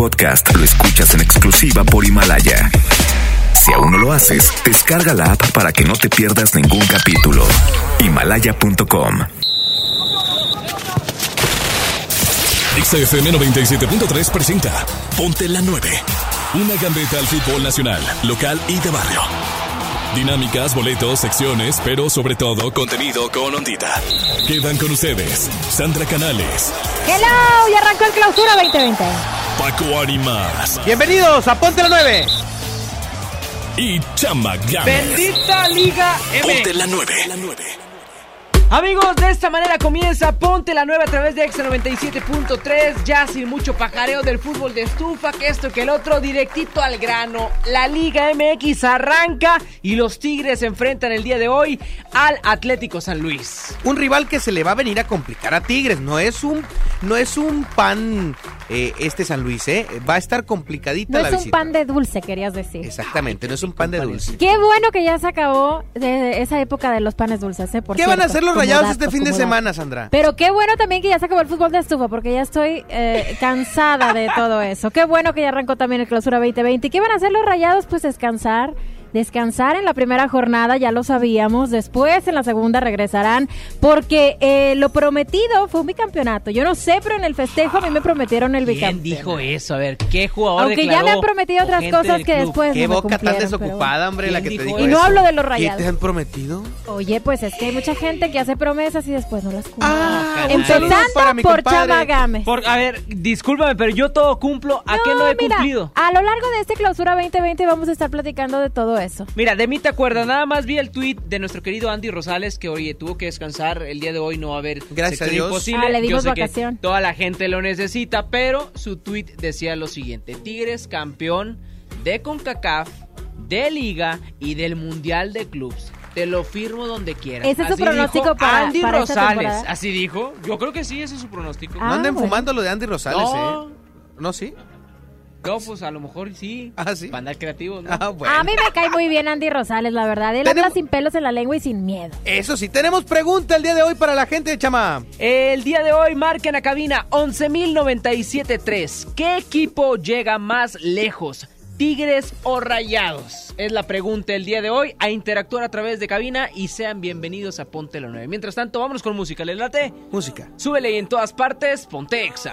podcast lo escuchas en exclusiva por Himalaya. Si aún no lo haces, descarga la app para que no te pierdas ningún capítulo. Himalaya.com. XFM 97.3 presenta Ponte la 9. Una gambeta al fútbol nacional, local y de barrio. Dinámicas, boletos, secciones, pero sobre todo contenido con ondita. Quedan con ustedes Sandra Canales, Hello, y arrancó el clausura 2020. Paco Animas Bienvenidos a Ponte la 9. y Chama Gámez. Bendita Liga Ponte M. la 9. Amigos, de esta manera comienza Ponte la 9 a través de Exa 97.3. Ya sin mucho pajareo del fútbol de estufa, que esto que el otro, directito al grano. La Liga MX arranca y los Tigres se enfrentan el día de hoy al Atlético San Luis. un rival que se le va a venir a complicar a Tigres. No es un, no es un pan eh, este San Luis, ¿eh? Va a estar complicadita No la es un visita. pan de dulce, querías decir. Exactamente, no es un pan de dulce. Qué bueno que ya se acabó de esa época de los panes dulces, ¿eh? Por ¿Qué van a hacer los rayados este fin de semana, Sandra? Pero qué bueno también que ya se acabó el fútbol de estufa, porque ya estoy eh, cansada de todo eso. Qué bueno que ya arrancó también el clausura 2020. ¿Y qué van a hacer los rayados? Pues descansar. Descansar en la primera jornada, ya lo sabíamos. Después, en la segunda, regresarán. Porque eh, lo prometido fue un bicampeonato. Yo no sé, pero en el festejo a mí me prometieron el ¿Quién bicampeonato. dijo eso? A ver, ¿qué jugador Aunque ya me han prometido otras cosas que después Qué no me boca tan desocupada, hombre, la que ¿Quién te dijo Y no eso. hablo de los ¿Qué rayados. te han prometido? Oye, pues es que hay mucha gente que hace promesas y después no las cumple. Ah, un Empezando saludo para mi por. Chama Gámez. Por- a ver, discúlpame, pero yo todo cumplo. ¿A qué no he mira, cumplido? A lo largo de este clausura 2020 vamos a estar platicando de todo eso. Mira, de mí te acuerdas, nada más vi el tweet de nuestro querido Andy Rosales que oye, tuvo que descansar, el día de hoy no va a haber Gracias a Dios. imposible. Ah, le dimos Yo sé que vacación. toda la gente lo necesita, pero su tweet decía lo siguiente: Tigres campeón de CONCACAF, de Liga y del Mundial de Clubs. Te lo firmo donde quieras. Ese es su pronóstico dijo para- Andy para esta Rosales. temporada. Así dijo. Yo creo que sí, ese es su pronóstico. Ah, no anden bueno. fumando lo de Andy Rosales, No. ¿eh? ¿No, sí? No, pues a lo mejor sí. Ah, sí. Para andar creativos, ¿no? Ah, bueno. A mí me cae muy bien Andy Rosales, la verdad. Él Tenemos- habla sin pelos en la lengua y sin miedo. Eso sí, tenemos pregunta el día de hoy para la gente, Chama. El día de hoy marca en la cabina 11.097.3. ¿Qué equipo llega más lejos? ¿Tigres o Rayados? Es la pregunta el día de hoy. A interactuar a través de cabina y sean bienvenidos a Ponte la 9. Mientras tanto, vámonos con música. ¿Les late? Música. Súbele y en todas partes, Ponte Exa.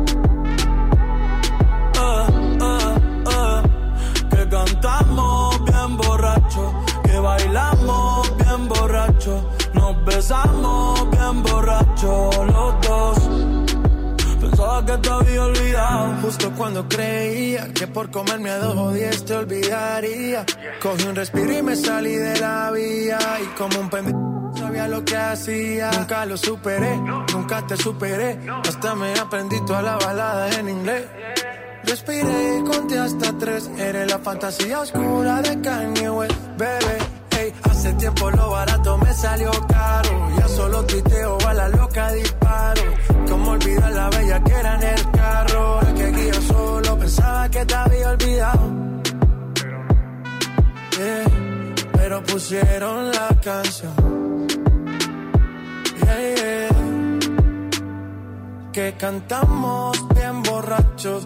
Cantamos bien borracho, que bailamos bien borracho, nos besamos bien borracho los dos. Pensaba que te había olvidado. Justo cuando creía que por comerme a dos o te olvidaría. Cogí un respiro y me salí de la vía. Y como un pendejo sabía lo que hacía. Nunca lo superé, nunca te superé. Hasta me aprendí toda la balada en inglés. Respiré y conté hasta tres. Eres la fantasía oscura de Kanye West, bebé. Ey, hace tiempo lo barato me salió caro. Ya solo tuiteo a la loca disparo. Como olvidar la bella que era en el carro. El que guía solo pensaba que te había olvidado. Yeah, pero pusieron la canción. Yeah, yeah. Que cantamos bien borrachos,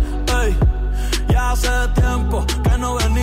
Hace tiempo que no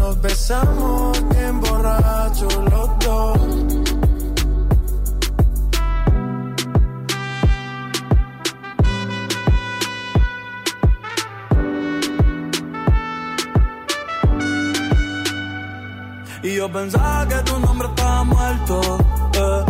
Nos besamos bien borrachos los dos. Y yo pensaba que tu nombre estaba muerto, eh,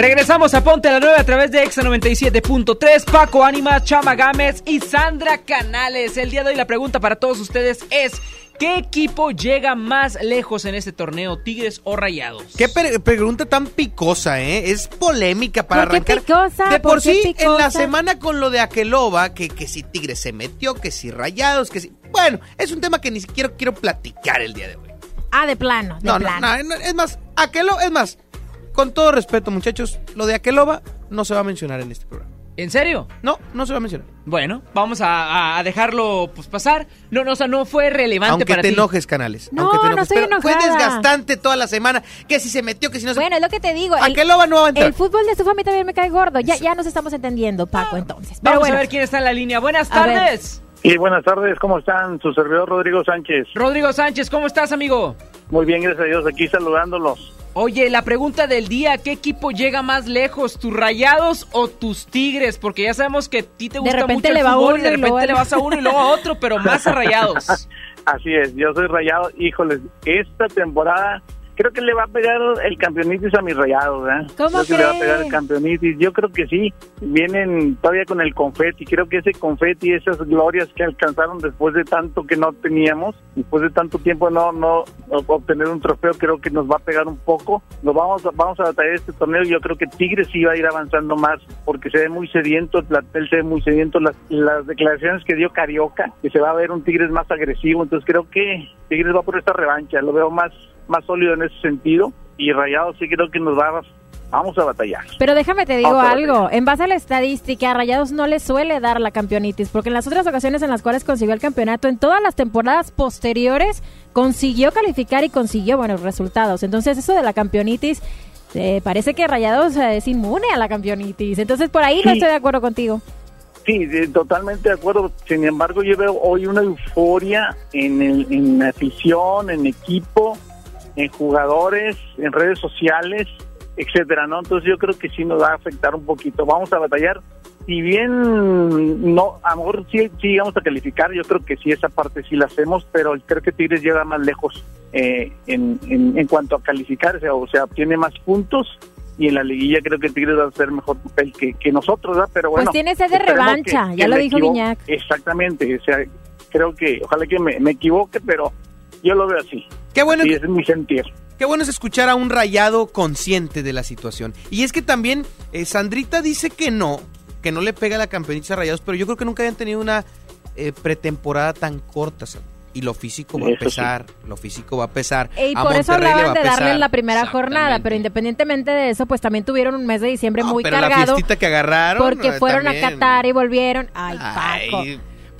Regresamos a Ponte a la 9 a través de Exa 97.3. Paco Ánimas, Chama Gámez y Sandra Canales. El día de hoy la pregunta para todos ustedes es: ¿qué equipo llega más lejos en este torneo, Tigres o Rayados? Qué pre- pregunta tan picosa, ¿eh? Es polémica para ¿Por qué arrancar. picosa? De ¿Por por qué sí, en la semana con lo de Aqueloba, que, que si Tigres se metió, que si Rayados, que si... Bueno, es un tema que ni siquiera quiero platicar el día de hoy. Ah, de plano, de No, no, plano. no, no, es más, Aqueloba, es más, con todo respeto, muchachos, lo de Aqueloba no se va a mencionar en este programa. ¿En serio? No, no se va a mencionar. Bueno, vamos a, dejarlo pues pasar. No, no, o sea, no fue relevante Aunque para te ti. enojes, Canales. No, aunque te no enojes. estoy Pero Fue enojada. desgastante toda la semana. Que si se metió, que si no se Bueno, es lo que te digo. el- Aqueloba no va a entrar. El fútbol de estufa a mí también me cae gordo. Ya, ya nos estamos entendiendo, Paco, entonces. Pero Vamos bueno, a ver quién está en la línea. Buenas A ver. tardes. Y buenas tardes, ¿cómo están? Su servidor Rodrigo Sánchez. Rodrigo Sánchez, ¿cómo estás, amigo? Muy bien, gracias a Dios, aquí saludándolos. Oye, la pregunta del día, ¿qué equipo llega más lejos, tus Rayados o tus Tigres? Porque ya sabemos que a ti te gusta repente mucho le el va fútbol uno y de luego repente le vas a uno y luego a otro, pero más a Rayados. Así es, yo soy rayado. Híjoles, esta temporada creo que le va a pegar el campeonitis a mis rayados, ¿eh? ¿Cómo creo que le va a pegar el campeonitis. Yo creo que sí. Vienen todavía con el confeti. Creo que ese confeti, esas glorias que alcanzaron después de tanto que no teníamos, después de tanto tiempo no no obtener un trofeo, creo que nos va a pegar un poco. Nos vamos a, vamos a batallar este torneo. Yo creo que Tigres sí va a ir avanzando más porque se ve muy sediento, el plantel se ve muy sediento. Las, las declaraciones que dio Carioca, que se va a ver un Tigres más agresivo. Entonces creo que Tigres va por esta revancha. Lo veo más más sólido en ese sentido y Rayados sí creo que nos va a, vamos a batallar. pero déjame te digo algo. En base a la estadística, a Rayados no le suele dar la campeonitis, porque en las otras ocasiones en las cuales consiguió el campeonato, en todas las temporadas posteriores, consiguió calificar y consiguió buenos resultados. Entonces, eso de la campeonitis, eh, parece que Rayados eh, es inmune a la campeonitis. Entonces, por ahí no estoy de acuerdo contigo. Sí, de- totalmente de acuerdo. Sin embargo, yo veo hoy una euforia en, el, en afición, en equipo, en jugadores, en redes sociales, etcétera, ¿no? Entonces yo creo que sí nos va a afectar un poquito. Vamos a batallar. Si bien no, a lo mejor sí, sí vamos a calificar, yo creo que sí esa parte sí la hacemos, pero creo que Tigres llega más lejos eh, en, en, en cuanto a calificar, o sea, o sea, tiene más puntos y en la liguilla creo que Tigres va a hacer mejor papel que, que nosotros, ¿verdad? Pero bueno. Pues tiene sed de revancha, ya lo dijo. Guiñac. Exactamente, o sea, creo que, ojalá que me, me equivoque, pero yo lo veo así. Qué bueno, Y es mi sentir. qué bueno es escuchar a un rayado consciente de la situación. Y es que también eh, Sandrita dice que no, que no le pega la campeonita a rayados, pero yo creo que nunca habían tenido una eh, pretemporada tan corta. Y lo físico va a Eso sí. pesar, lo físico va a pesar. Y A por eso Monterrey va hablaban a de darle pesar. la primera jornada, pero independientemente de eso, pues también tuvieron un mes de diciembre No, muy pero la cargado fiestita que agarraron. porque eh, fueron también. a Qatar y volvieron. Ay, Ay, Paco.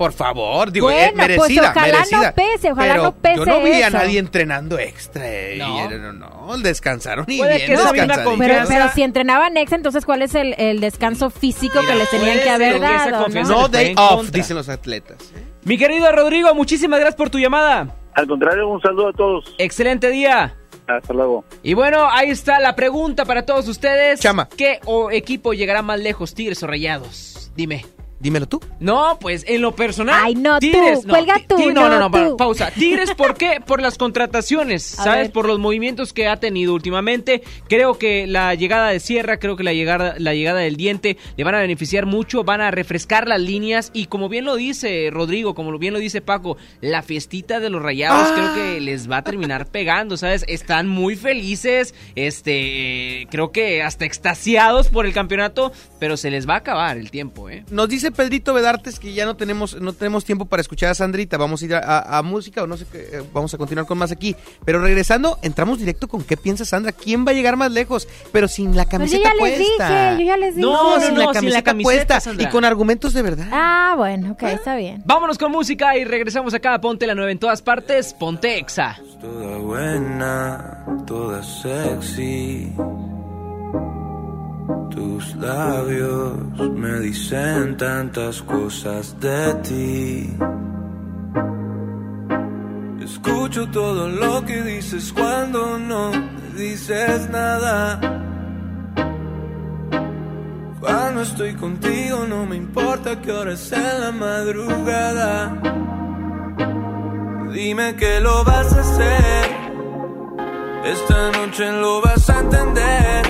Por favor, digo, eh, Bueno, pues, merecida, ojalá no merecida. pese, ojalá Pero no pese Yo no vi a nadie entrenando extra. eh, No. y, no, no, descansaron y Puede bien descansadito. Pero, pero si entrenaban ex, entonces ¿cuál es el, el descanso físico que les tenían puede que haber ser que dado? ¿no? No day off, contra. dicen los atletas. ¿eh? Mi querido Rodrigo, muchísimas gracias por tu llamada. Al contrario, un saludo a todos. Excelente día. Hasta luego. Y bueno, ahí está la pregunta para todos ustedes. Chama. ¿Qué o equipo llegará más lejos, Tigres o Rayados? Dime. Dímelo tú. No, pues en lo personal. Ay, no, tú, Tigres, cuelga tú, no, no, no, no, tú. pausa. Tigres, ¿por qué? Por las contrataciones, A ¿sabes? ver. Por los movimientos que ha tenido últimamente. Creo que la llegada de Sierra, creo que la llegada, la llegada del Diente le van a beneficiar mucho, van a refrescar las líneas y como bien lo dice Rodrigo, como bien lo dice Paco, la fiestita de los Rayados Ah. creo que les va a terminar pegando, ¿sabes? Están muy felices, este, creo que hasta extasiados por el campeonato, pero se les va a acabar el tiempo, ¿eh? Nos dice Pedrito Vedartes que ya no tenemos no tenemos tiempo para escuchar a Sandrita. Vamos a ir a, a- a música o no sé qué. eh, Vamos a continuar con más aquí. Pero regresando, entramos directo con qué piensa Sandra. ¿Quién va a llegar más lejos? Pero sin la Pues yo camiseta les puesta. dije, yo ya les dije. No, no, sin no, la sin camiseta, la camiseta, puesta Sandra. y con argumentos de verdad. Ah, bueno, ok, está bien. Vámonos con música y regresamos acá a Ponte la 9 en todas partes, Ponte Exa. Toda buena, toda sexy. Tus labios me dicen tantas cosas de ti. Escucho todo lo que dices cuando no me dices nada. Cuando estoy contigo no me importa que hora es en la madrugada. Dime que lo vas a hacer. Esta noche lo vas a entender.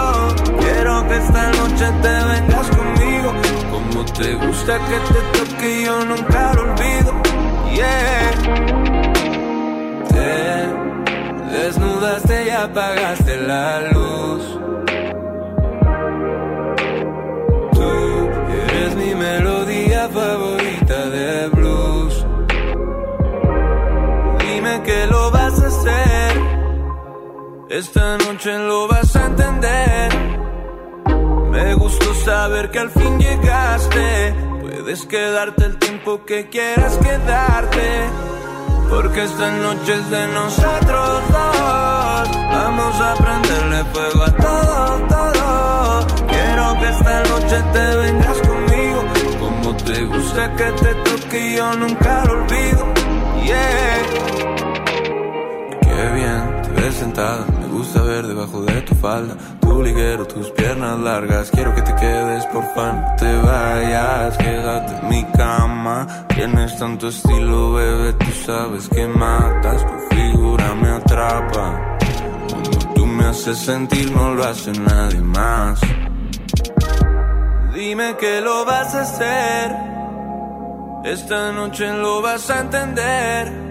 Esta noche te vengas conmigo. Como te gusta que te toque, yo nunca lo olvido. Yeah. Te desnudaste y apagaste la luz. Tú eres mi melodía favorita de blues. Dime que lo vas a hacer. Esta noche lo vas a entender. Me gustó saber que al fin llegaste. Puedes quedarte el tiempo que quieras quedarte. Porque esta noche es de nosotros dos. Vamos a prenderle fuego a todo, todo. Quiero que esta noche te vengas conmigo. Como te gusta que te toque, yo nunca lo olvido. Yeah. Qué bien te ves sentada, gusta ver debajo de tu falda Tu liguero, tus piernas largas, quiero que te quedes por fan No te vayas, quédate en mi cama Tienes tanto estilo, bebé, tú sabes que matas. Tu figura me atrapa Cuando tú me haces sentir no lo hace nadie más. Dime que lo vas a hacer Esta noche lo vas a entender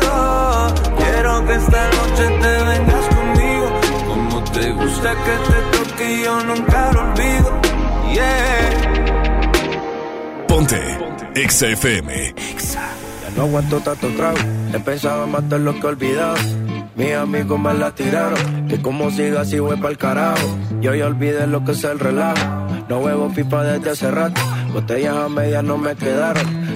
Quiero que esta noche te vengas conmigo. Como te gusta que te toque, yo nunca lo olvido. Yeah. Ponte Exa FM. Ya no aguanto tanto trago. He pensado en matar lo que he olvidado. Mis amigos me la tiraron. Que como siga así voy pa'l carajo. Yo ya olvidé lo que es el relajo. No huevo pipa desde hace rato. Botellas a medias no me quedaron.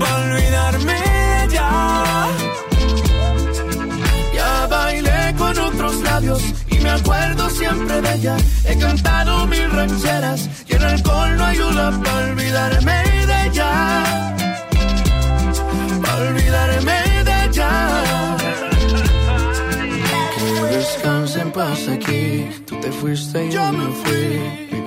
Olvidarme ya. Ya bailé con otros labios y me acuerdo siempre de ella. He cantado mil rancheras y el alcohol no ayuda para olvidarme de ella. Para olvidarme de ella. Que descanse en paz aquí. Tú te fuiste y yo me fui.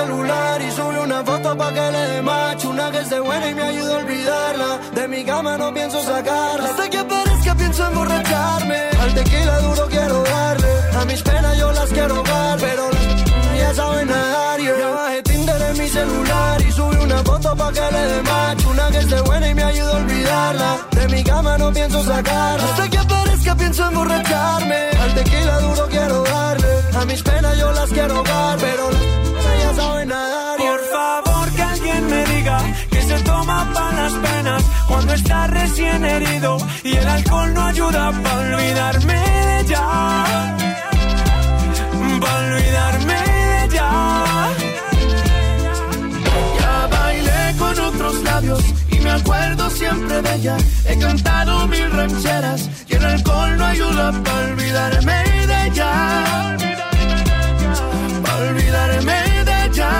Celular y subí una foto pa' que le dé match. Una que esté buena y me ayuda a olvidarla. De mi cama no pienso sacarla. Hasta que aparezca pienso emborracharme. Al tequila duro quiero darle. A mis penas yo las quiero ahogar Pero las ya saben nadar. Yeah. Ya bajé Tinder en mi celular y subí una foto pa' que le dé match. Una que esté buena y me ayuda a olvidarla. De mi cama no pienso sacarla. Hasta que aparezca pienso emborracharme. Al tequila duro quiero darle A mis penas yo las quiero ahogar Pero las ya saben nadar. Por favor que alguien me diga que se toma para las penas cuando está recién herido y el alcohol no ayuda para olvidarme de ella. Para olvidarme de ella. Ya bailé con otros labios y me acuerdo siempre de ella. He cantado mil rancheras y el alcohol no ayuda para olvidarme de ella. Olvidarme de ella.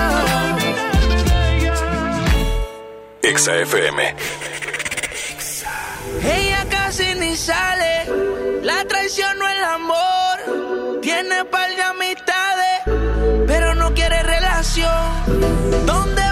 Exa FM. Ella casi ni sale, la traición no el amor. Tiene par de amistades, pero no quiere relación. Donde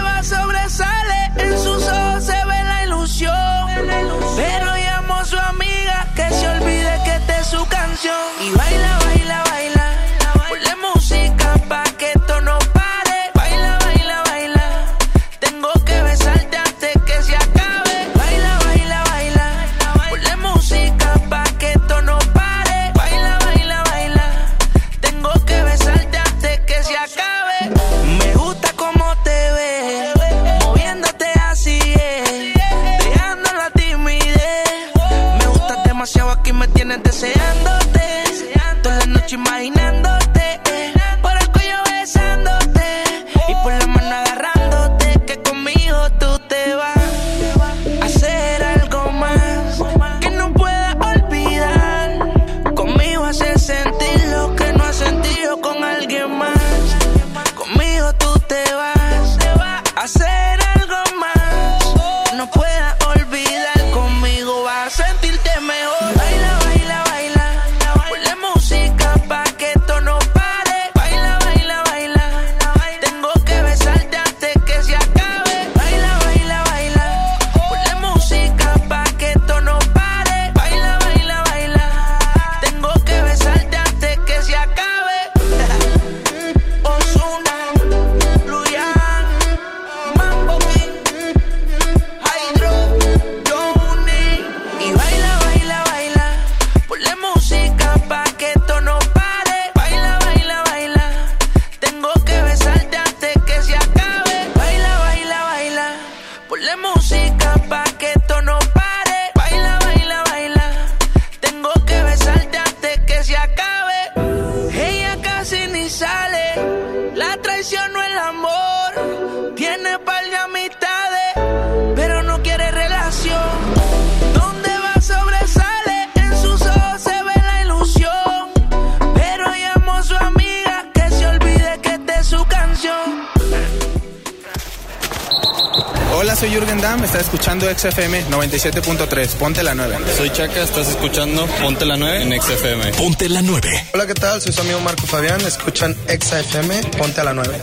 XFM 97.3, ponte la 9. Soy Chaca, estás escuchando Ponte la 9 en XFM. Ponte la 9. Hola, ¿qué tal? Soy su amigo Marco Fabián, escuchan XFM, ponte la 9.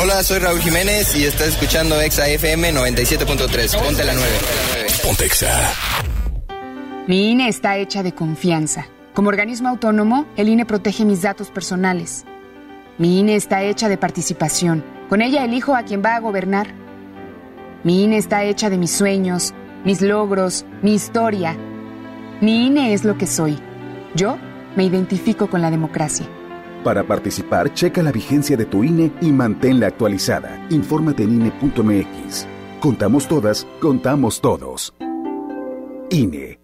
Hola, soy Raúl Jiménez y estás escuchando XFM 97.3, ponte la 9. Ponte Exa. Mi INE está hecha de confianza. Como organismo autónomo, el INE protege mis datos personales. Mi INE está hecha de participación. Con ella elijo a quien va a gobernar. Mi INE está hecha de mis sueños, mis logros, mi historia. Mi INE es lo que soy. Yo me identifico con la democracia. Para participar, checa la vigencia de tu INE y manténla actualizada. Infórmate en INE.mx. Contamos todas, contamos todos. INE.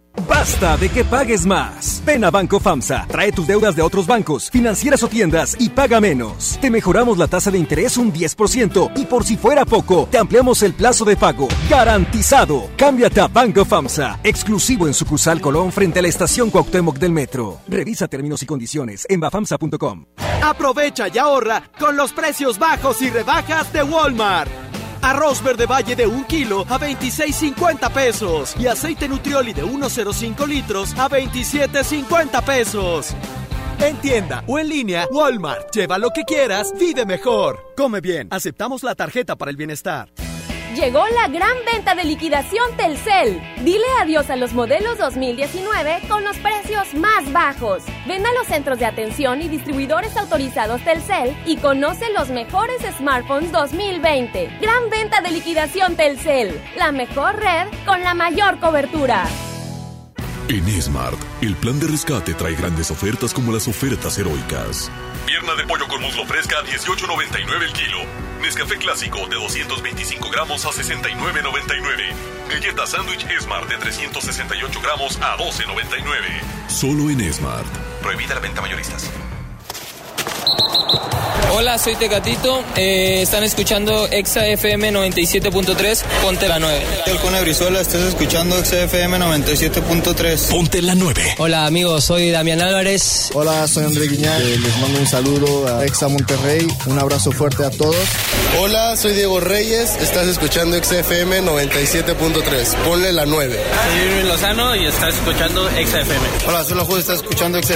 Basta de que pagues más. Ven a Banco FAMSA, trae tus deudas de otros bancos, financieras o tiendas y paga menos. Te mejoramos la tasa de interés un 10% y por si fuera poco, te ampliamos el plazo de pago. Garantizado. Cámbiate a Banco FAMSA, exclusivo en sucursal Colón frente a la estación Cuauhtémoc del Metro. Revisa términos y condiciones en bafamsa.com. Aprovecha y ahorra con los precios bajos y rebajas de Walmart. Arroz verde valle de 1 kilo a 26.50 pesos. Y aceite nutrioli de 1.05 litros a 27.50 pesos. En tienda o en línea, Walmart. Lleva lo que quieras, vive mejor. Come bien, aceptamos la tarjeta para el bienestar. Llegó la gran venta de liquidación Telcel. Dile adiós a los modelos 2019 con los precios más bajos. Ven a los centros de atención y distribuidores autorizados Telcel y conoce los mejores smartphones 2020. Gran venta de liquidación Telcel. La mejor red con la mayor cobertura. En Smart, el plan de rescate trae grandes ofertas como las ofertas heroicas. Pierna de pollo con muslo fresca a 18.99 el kilo. Nescafé clásico de 225 gramos a 69.99. Galleta sándwich Smart de 368 gramos a 12.99. Solo en Smart. Prohibida la venta mayoristas. Hola, soy Tecatito. Eh, están escuchando Exa FM 97.3. Ponte la 9. El Cone Brizuela, estás escuchando XFM 97.3. Ponte la 9. Hola, amigos. Soy Damián Álvarez. Hola, soy André Guiñar. Eh, les mando un saludo a Exa Monterrey. Un abrazo fuerte a todos. Hola, soy Diego Reyes. Estás escuchando XFM 97.3. Ponle la 9. Soy Irving Lozano y estás escuchando Exa FM. Hola, soy La Juez. Estás escuchando Exa.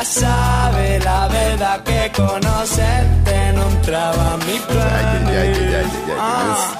Ya sabes la verdad que conocerte no entraba a mi plan. Ah.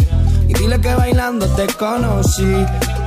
Y dile que bailando te conocí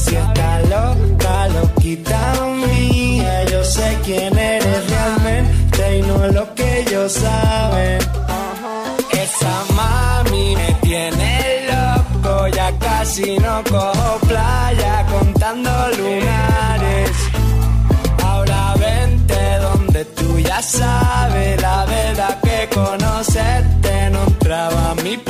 si está loca, loquita mía, yo sé quién eres realmente y no lo que ellos saben. Esa mami me tiene loco, ya casi no cojo playa contando lunares. Ahora vente donde tú ya sabes la verdad que conocerte no entraba a mis planes. Ah.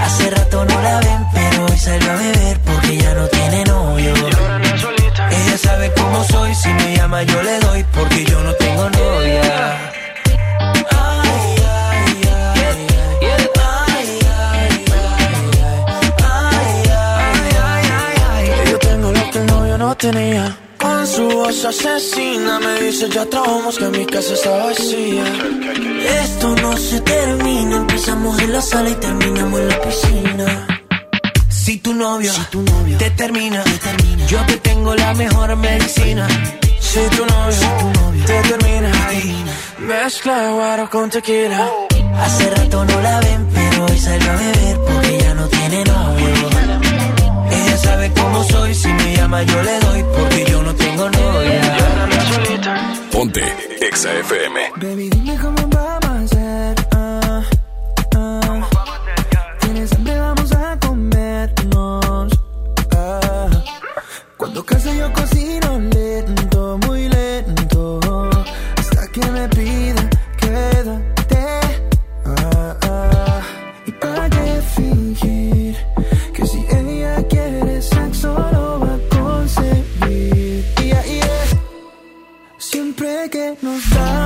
Hace rato no la ven, pero hoy salió a beber porque ya no tiene novio. Ella sabe cómo soy, si me llama yo le doy porque yo no tengo novia. Ay, ay, ay, ay, Que yo tengo lo que el novio no tenía. Con su voz asesina me dice ya trabamos que mi casa está vacía. Esto no se termina, empezamos en la sala y terminamos en la piscina. Si tu novio, te, termina, yo te tengo la mejor medicina. Si tu novio, te termina, mezcla guaro con tequila. Hace rato no la ven, pero hoy salió a beber porque ya no tiene novio. Ella sabe cómo soy, si me llama yo le doy porque yo no tengo novia. Ponte Exa FM. Baby, dime cómo vamos a hacer. ah, ah. Tienes hambre, vamos a comernos. ah. Cuando casa yo que nos damos,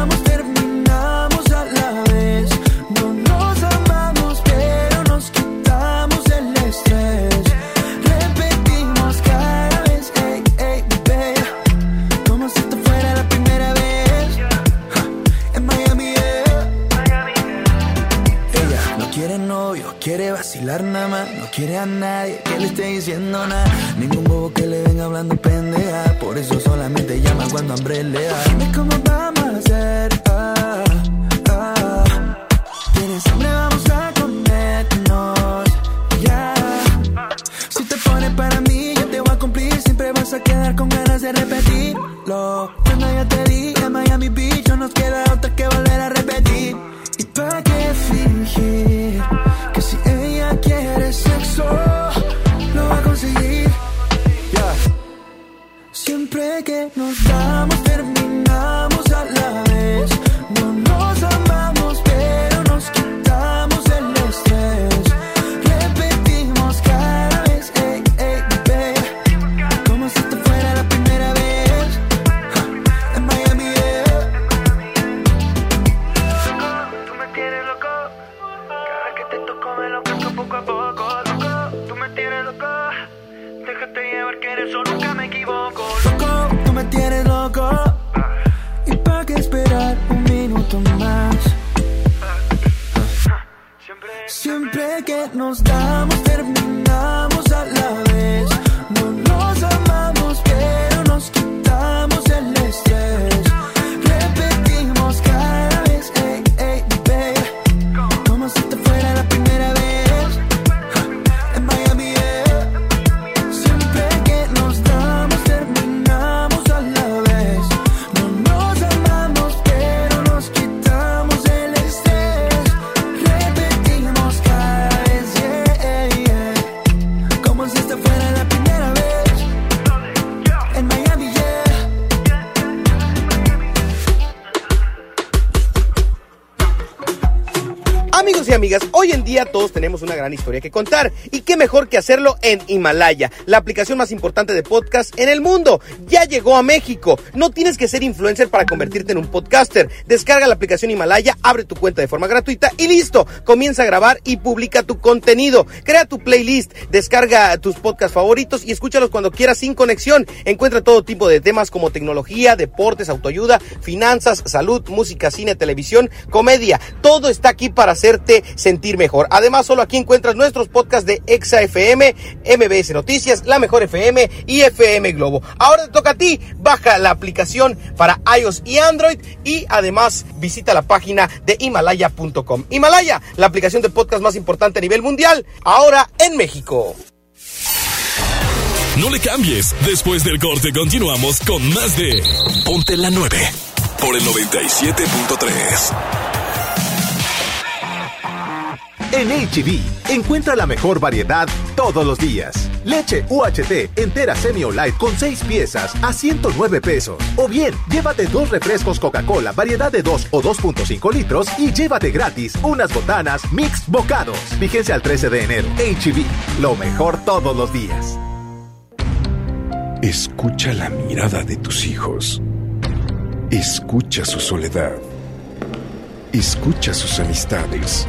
quiere vacilar nada más. No quiere a nadie que le esté diciendo nada. Ningún bobo que le venga hablando pendeja. Por eso solamente llama cuando hambre le da. Dime cómo vamos a hacer. Ah, ah. Tienes hambre, vamos a comernos. Ya. Si te pones para mí, yo te voy a cumplir. Siempre vas a quedar con ganas de repetirlo. Cuando ya te di en Miami Beach, no nos queda que nos damos, nos damos, terminamos todos tenemos una gran historia que contar y qué mejor que hacerlo en Himalaya, la aplicación más importante de podcast en el mundo. Ya llegó a México. No tienes que ser influencer para convertirte en un podcaster. Descarga la aplicación Himalaya, abre tu cuenta de forma gratuita y listo. Comienza a grabar y publica tu contenido. Crea tu playlist, descarga tus podcasts favoritos y escúchalos cuando quieras sin conexión. Encuentra todo tipo de temas como tecnología, deportes, autoayuda, finanzas, salud, música, cine, televisión, comedia. Todo está aquí para hacerte sentir mejor. Además, solo aquí encuentras nuestros podcasts de Exa FM, MBS Noticias, La Mejor FM y FM Globo. Ahora te toca a ti. Baja la aplicación para iOS y Android y además visita la página de himalaya.com. Himalaya, la aplicación de podcast más importante a nivel mundial, ahora en México. No le cambies. Después del corte continuamos con más de Ponte la 9 por el 97.3. En HB, encuentra la mejor variedad todos los días. Leche UHT entera semi o light con 6 piezas a 109 pesos. O bien, llévate dos refrescos Coca-Cola variedad de 2 o 2.5 litros y llévate gratis unas botanas mix bocados. Vigencia al 13 de enero. HB, lo mejor todos los días. Escucha la mirada de tus hijos. Escucha su soledad. Escucha sus amistades.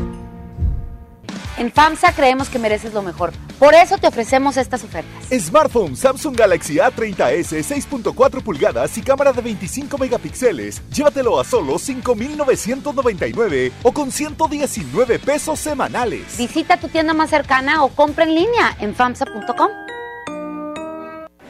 En FAMSA creemos que mereces lo mejor. Por eso te ofrecemos estas ofertas. Smartphone Samsung Galaxy A30s 6.4 pulgadas y cámara de 25 megapíxeles. Llévatelo a solo 5,999 o con 119 pesos semanales. Visita tu tienda más cercana o compra en línea en famsa.com.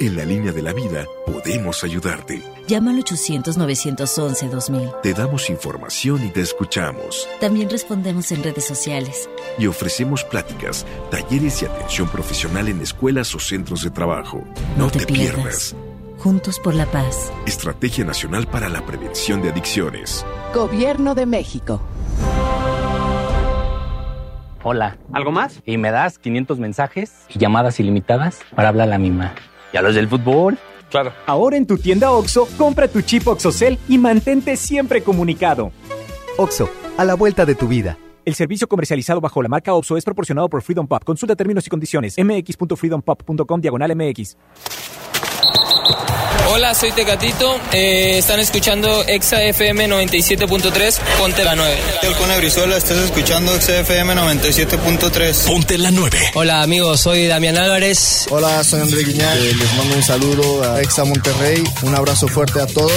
En la línea de la vida podemos ayudarte. Llama al 800-911-2000. Te damos información y te escuchamos. También respondemos en redes sociales. Y ofrecemos pláticas, talleres y atención profesional en escuelas o centros de trabajo. No, no te, te pierdas. pierdas. Juntos por la paz. Estrategia Nacional para la Prevención de Adicciones. Gobierno de México. Hola. ¿Algo más? Y me das 500 mensajes y llamadas ilimitadas para hablar a la misma. ¿Y a los del fútbol? Claro. Ahora en tu tienda OXO, compra tu chip OXOCEL y mantente siempre comunicado. OXO, a la vuelta de tu vida. El servicio comercializado bajo la marca OXO es proporcionado por Freedom Pop. Consulta términos y condiciones. mx.freedompop.com diagonal mx. Hola, soy Tecatito. Eh, están escuchando Exa FM 97.3. Ponte la 9. Con Brizuela, estás escuchando Exa FM 97.3. Ponte la 9. Hola, amigos. Soy Damián Álvarez. Hola, soy André Guiñán. Eh, les mando un saludo a Exa Monterrey. Un abrazo fuerte a todos.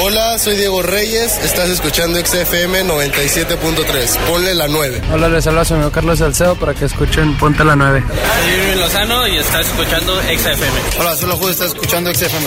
Hola, soy Diego Reyes. Estás escuchando Exa FM 97.3. Ponle la 9. Hola, les habla su amigo Carlos Salcedo para que escuchen Ponte la 9. Soy Irving Lozano y estás escuchando Exa FM. Hola, soy la Juez. Estás escuchando Exa FM.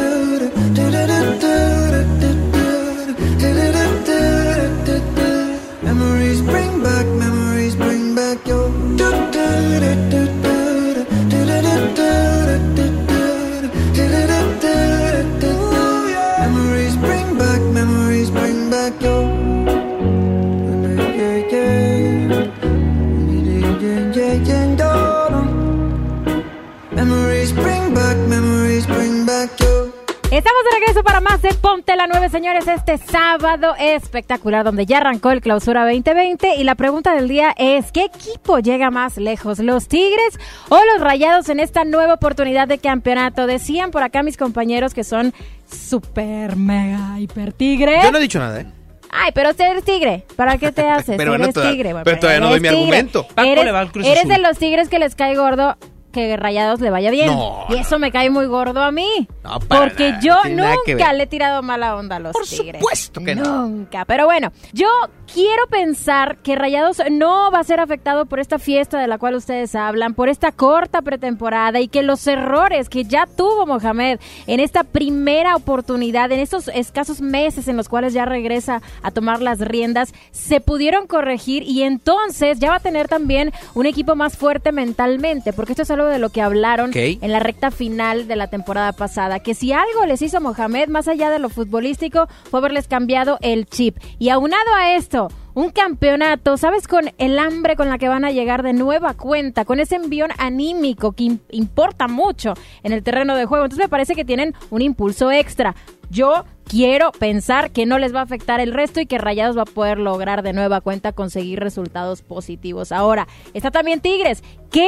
Estamos de regreso para más de Ponte la 9, señores, este sábado espectacular donde ya arrancó el clausura 2020 y la pregunta del día es, ¿qué equipo llega más lejos, los Tigres o los Rayados en esta nueva oportunidad de campeonato? Decían por acá mis compañeros que son super mega hiper tigres. Yo no he dicho nada, ¿eh? Ay, pero usted eres tigre. ¿Para qué te haces? Pero bueno, eres toda- tigre. güey, pero todavía no doy mi tigre. argumento. Paco Eres, le va al Cruz eres Azul. de los tigres que les cae gordo que Rayados le vaya bien. No, y eso me cae muy gordo a mí. No, porque nada, yo nunca le he tirado mala onda a los tigres. Por supuesto que no. Nunca. Pero bueno, yo quiero pensar que Rayados no va a ser afectado por esta fiesta de la cual ustedes hablan, por esta corta pretemporada y que los errores que ya tuvo Mohamed en esta primera oportunidad, en estos escasos meses en los cuales ya regresa a tomar las riendas, se pudieron corregir y entonces ya va a tener también un equipo más fuerte mentalmente, porque esto es algo de lo que hablaron en la recta final de la temporada pasada, que si algo les hizo Mohamed, más allá de lo futbolístico, fue haberles cambiado el chip. Y aunado a esto, un campeonato, ¿sabes? Con el hambre con la que van a llegar de nueva cuenta, con ese envión anímico que im- importa mucho en el terreno de juego. Entonces me parece que tienen un impulso extra. Yo quiero pensar que no les va a afectar el resto y que Rayados va a poder lograr de nueva cuenta conseguir resultados positivos. Ahora, está también Tigres, que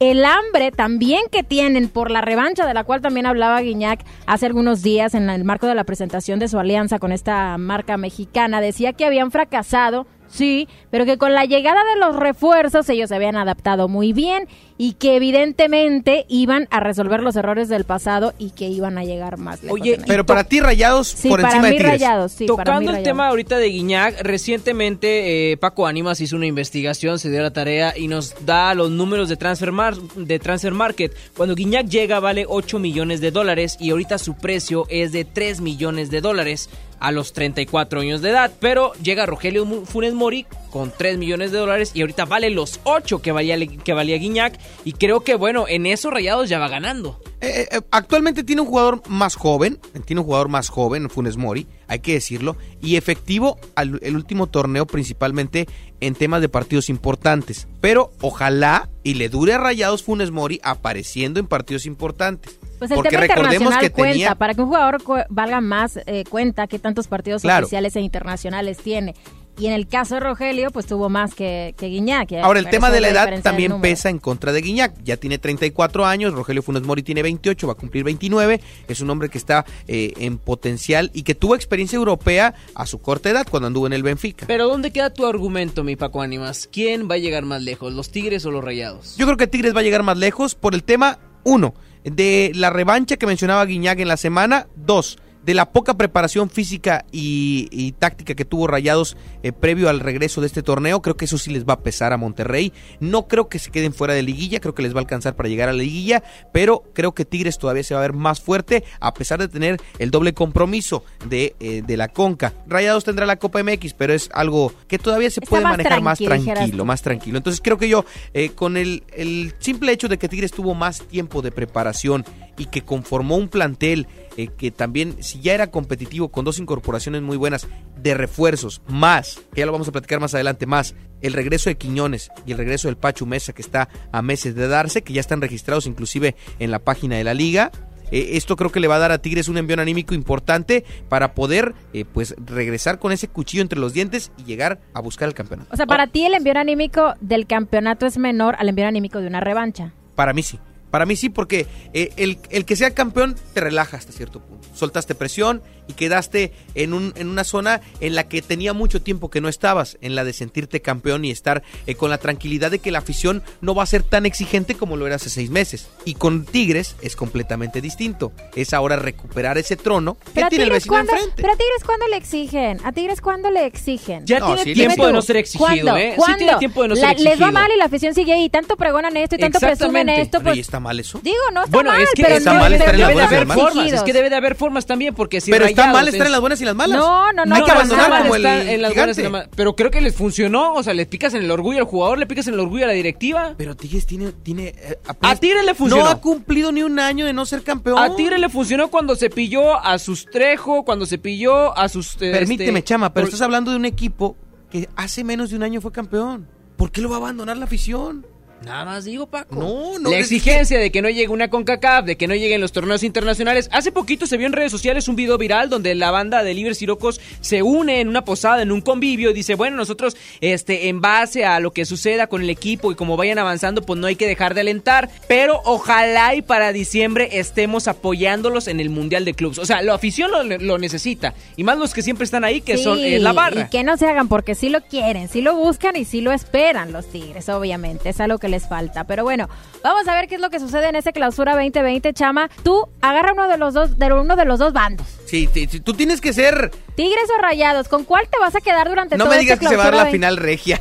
el hambre también que tienen por la revancha de la cual también hablaba Guiñac hace algunos días en el marco de la presentación de su alianza con esta marca mexicana, decía que habían fracasado Sí, pero que con la llegada de los refuerzos ellos se habían adaptado muy bien y que evidentemente iban a resolver los errores del pasado y que iban a llegar más lejos. Oye, pero para ti Rayados Sí, por para encima de mí Tigres. Rayados, sí, para mí Tocando el Rayados. tema ahorita de Guiñac, recientemente eh, Paco Ánimas hizo una investigación, se dio la tarea y nos da los números de Transfer, Mar- de transfer Market. Cuando Guiñac llega vale 8 millones de dólares y ahorita su precio es de 3 millones de dólares a los 34 años de edad. Pero llega Rogelio Funes Mori con 3 millones de dólares y ahorita vale los 8 que valía, que valía Guiñac. Y creo que bueno, en eso Rayados ya va ganando. Eh, eh, actualmente tiene un jugador más joven, tiene un jugador más joven, Funes Mori, hay que decirlo, y efectivo al el último torneo principalmente en temas de partidos importantes. Pero ojalá y le dure a Rayados Funes Mori apareciendo en partidos importantes. Pues el Porque tema recordemos internacional que cuenta, tenía para que un jugador cu- valga más, eh, cuenta que tantos partidos Claro. oficiales e internacionales tiene. Y en el caso de Rogelio, pues tuvo más que, que Guiñac. Ahora, el pero tema de la edad también pesa en contra de Guiñac. Ya tiene 34 años, Rogelio Funes Mori tiene 28, va a cumplir 29. Es un hombre que está eh, en potencial y que tuvo experiencia europea a su corta edad cuando anduvo en el Benfica. Pero ¿dónde queda tu argumento, mi Paco Ánimas? ¿Quién va a llegar más lejos, los Tigres o los Rayados? Yo creo que Tigres va a llegar más lejos por el tema, uno, de la revancha que mencionaba Guiñac en la semana, dos, de la poca preparación física y, y táctica que tuvo Rayados eh, previo al regreso de este torneo. Creo que eso sí les va a pesar a Monterrey. No creo que se queden fuera de liguilla, creo que les va a alcanzar para llegar a la liguilla, pero creo que Tigres todavía se va a ver más fuerte a pesar de tener el doble compromiso de, eh, de la Conca. Rayados tendrá la Copa MX, pero es algo que todavía se Está puede más manejar más tranquilo, más tranquilo. Entonces creo que yo, eh, con el, el simple hecho de que Tigres tuvo más tiempo de preparación y que conformó un plantel eh, que también, si ya era competitivo con dos incorporaciones muy buenas de refuerzos, más, que ya lo vamos a platicar más adelante, más el regreso de Quiñones y el regreso del Pachu Mesa que está a meses de darse, que ya están registrados inclusive en la página de la liga. Eh, esto creo que le va a dar a Tigres un envión anímico importante para poder eh, pues regresar con ese cuchillo entre los dientes y llegar a buscar el campeonato. O sea, para ti el envío anímico del campeonato es menor al envío anímico de una revancha. Para mí sí. Para mí sí, porque eh, el, el que sea campeón te relaja hasta cierto punto. Soltaste presión y quedaste en, un, en una zona en la que tenía mucho tiempo que no estabas, en la de sentirte campeón y estar eh, con la tranquilidad de que la afición no va a ser tan exigente como lo era hace seis meses. Y con Tigres es completamente distinto. Es ahora recuperar ese trono que Pero tiene el vecino enfrente. pero a Tigres cuándo le exigen, a Tigres cuándo le exigen. Ya No, tiene sí, tiempo de no ser exigido, ¿Cuándo? ¿eh? Sí tiene tiempo de no ser La- exigido. Les va mal y la afición sigue ahí, tanto pregonan esto y tanto presumen esto, Pero, ¿y pues está mal eso? digo, no está Bueno, mal, es que pero está no mal estar en malas. formas, es que debe de haber formas también, porque si Pero está mal estar es- en las buenas y las malas. No, no, no, Hay que abandonar como el está en las buenas y las malas. Pero creo que les funcionó, o sea, le picas en el orgullo al jugador, le picas en el orgullo a la directiva. Pero Tigres tiene... tiene eh, A apenas- Tigre le funcionó. No ha cumplido ni un año de no ser campeón. A Tigre le funcionó cuando se pilló a sus Trejo, cuando se pilló a sus... eh, Permíteme, este, Chama, pero por- estás hablando de un equipo que hace menos de un año fue campeón. ¿Por qué lo va a abandonar la afición? Nada más digo, Paco. No, no. La exigencia de que no llegue una CONCACAF, de que no lleguen los torneos internacionales. Hace poquito se vio en redes sociales un video viral donde la banda de Libres y Locos se une en una posada, en un convivio y dice, bueno, nosotros, este, en base a lo que suceda con el equipo y como vayan avanzando, pues no hay que dejar de alentar. Pero ojalá y para diciembre estemos apoyándolos en el Mundial de Clubs. O sea, la afición lo, lo necesita. Y más los que siempre están ahí, que son eh, la barra. Y que no se hagan porque sí lo quieren, sí lo buscan y sí lo esperan los Tigres, obviamente. Es algo que les falta. Pero bueno, vamos a ver qué es lo que sucede en ese clausura 2020, Chama. Tú agarra uno de los dos, de uno de los dos bandos. Sí, sí, sí, tú tienes que ser. Tigres o Rayados, ¿con cuál te vas a quedar durante No todo me digas este que se va a dar la final regia.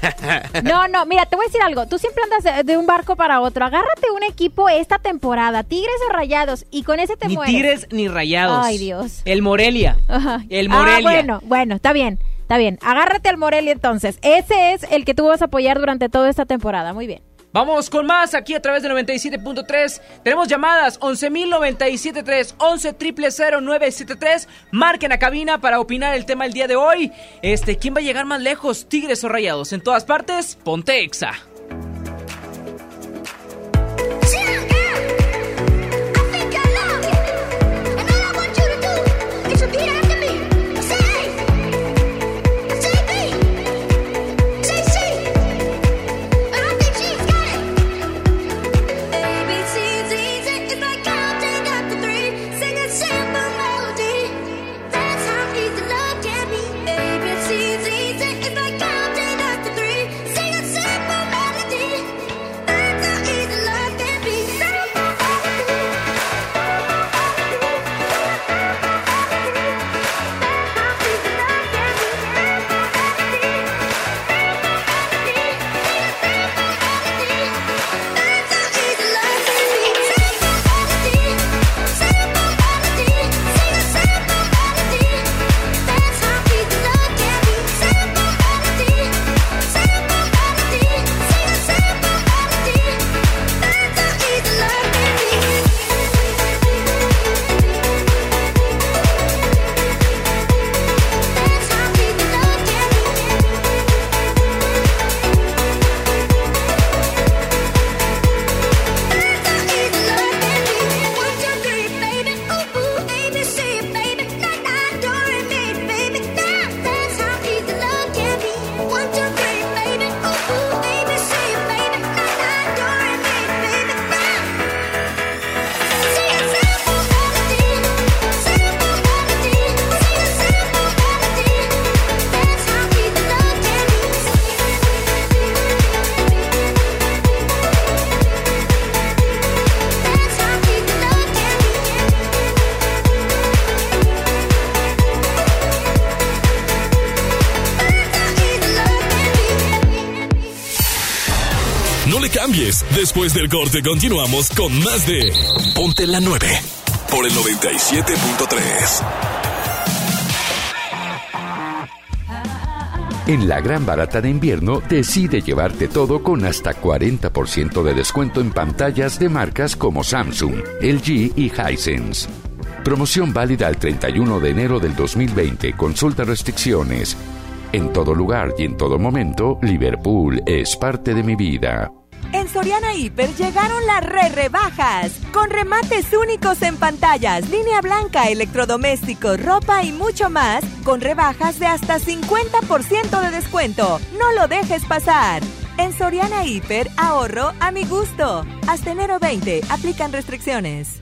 20? No, no, mira, te voy a decir algo. Tú siempre andas de, de un barco para otro. Agárrate un equipo esta temporada, Tigres o Rayados, y con ese te Ni mueres. Tigres ni Rayados. Ay, Dios. El Morelia. Ajá. El Ah, Morelia. bueno, bueno, está bien, está bien. Agárrate al Morelia entonces. Ese es el que tú vas a apoyar durante toda esta temporada. Muy bien. Vamos con más aquí a través de 97.3. Tenemos llamadas 11.097.3, 11 973 Marquen a cabina para opinar el tema el día de hoy. Este, ¿quién va a llegar más lejos? Tigres o Rayados. En todas partes, ponte Después del corte continuamos con más de Ponte la 9 por el 97.3. En la gran barata de invierno, decide llevarte todo con hasta 40% de descuento en pantallas de marcas como Samsung, LG y Hisense. Promoción válida al 31 de enero del 2020. Consulta restricciones. En todo lugar y en todo momento, Liverpool es parte de mi vida. Soriana Hiper llegaron las re rebajas, con remates únicos en pantallas, línea blanca, electrodomésticos, ropa y mucho más, con rebajas de hasta 50% de descuento. No lo dejes pasar. En Soriana Hiper, ahorro a mi gusto. Hasta enero 20, aplican restricciones.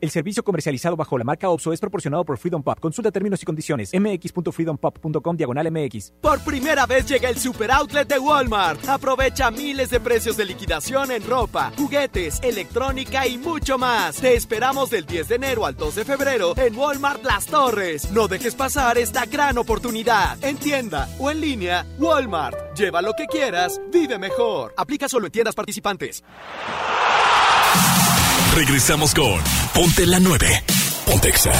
El servicio comercializado bajo la marca OPSO es proporcionado por Freedom Pop. Consulta términos y condiciones. mx.freedompop.com diagonal mx. Por primera vez llega el super outlet de Walmart. Aprovecha miles de precios de liquidación en ropa, juguetes, electrónica y mucho más. Te esperamos del 10 de enero al 2 de febrero en Walmart Las Torres. No dejes pasar esta gran oportunidad. En tienda o en línea, Walmart. Lleva lo que quieras, vive mejor. Aplica solo en tiendas participantes. Regresamos con Ponte la 9. Pontexa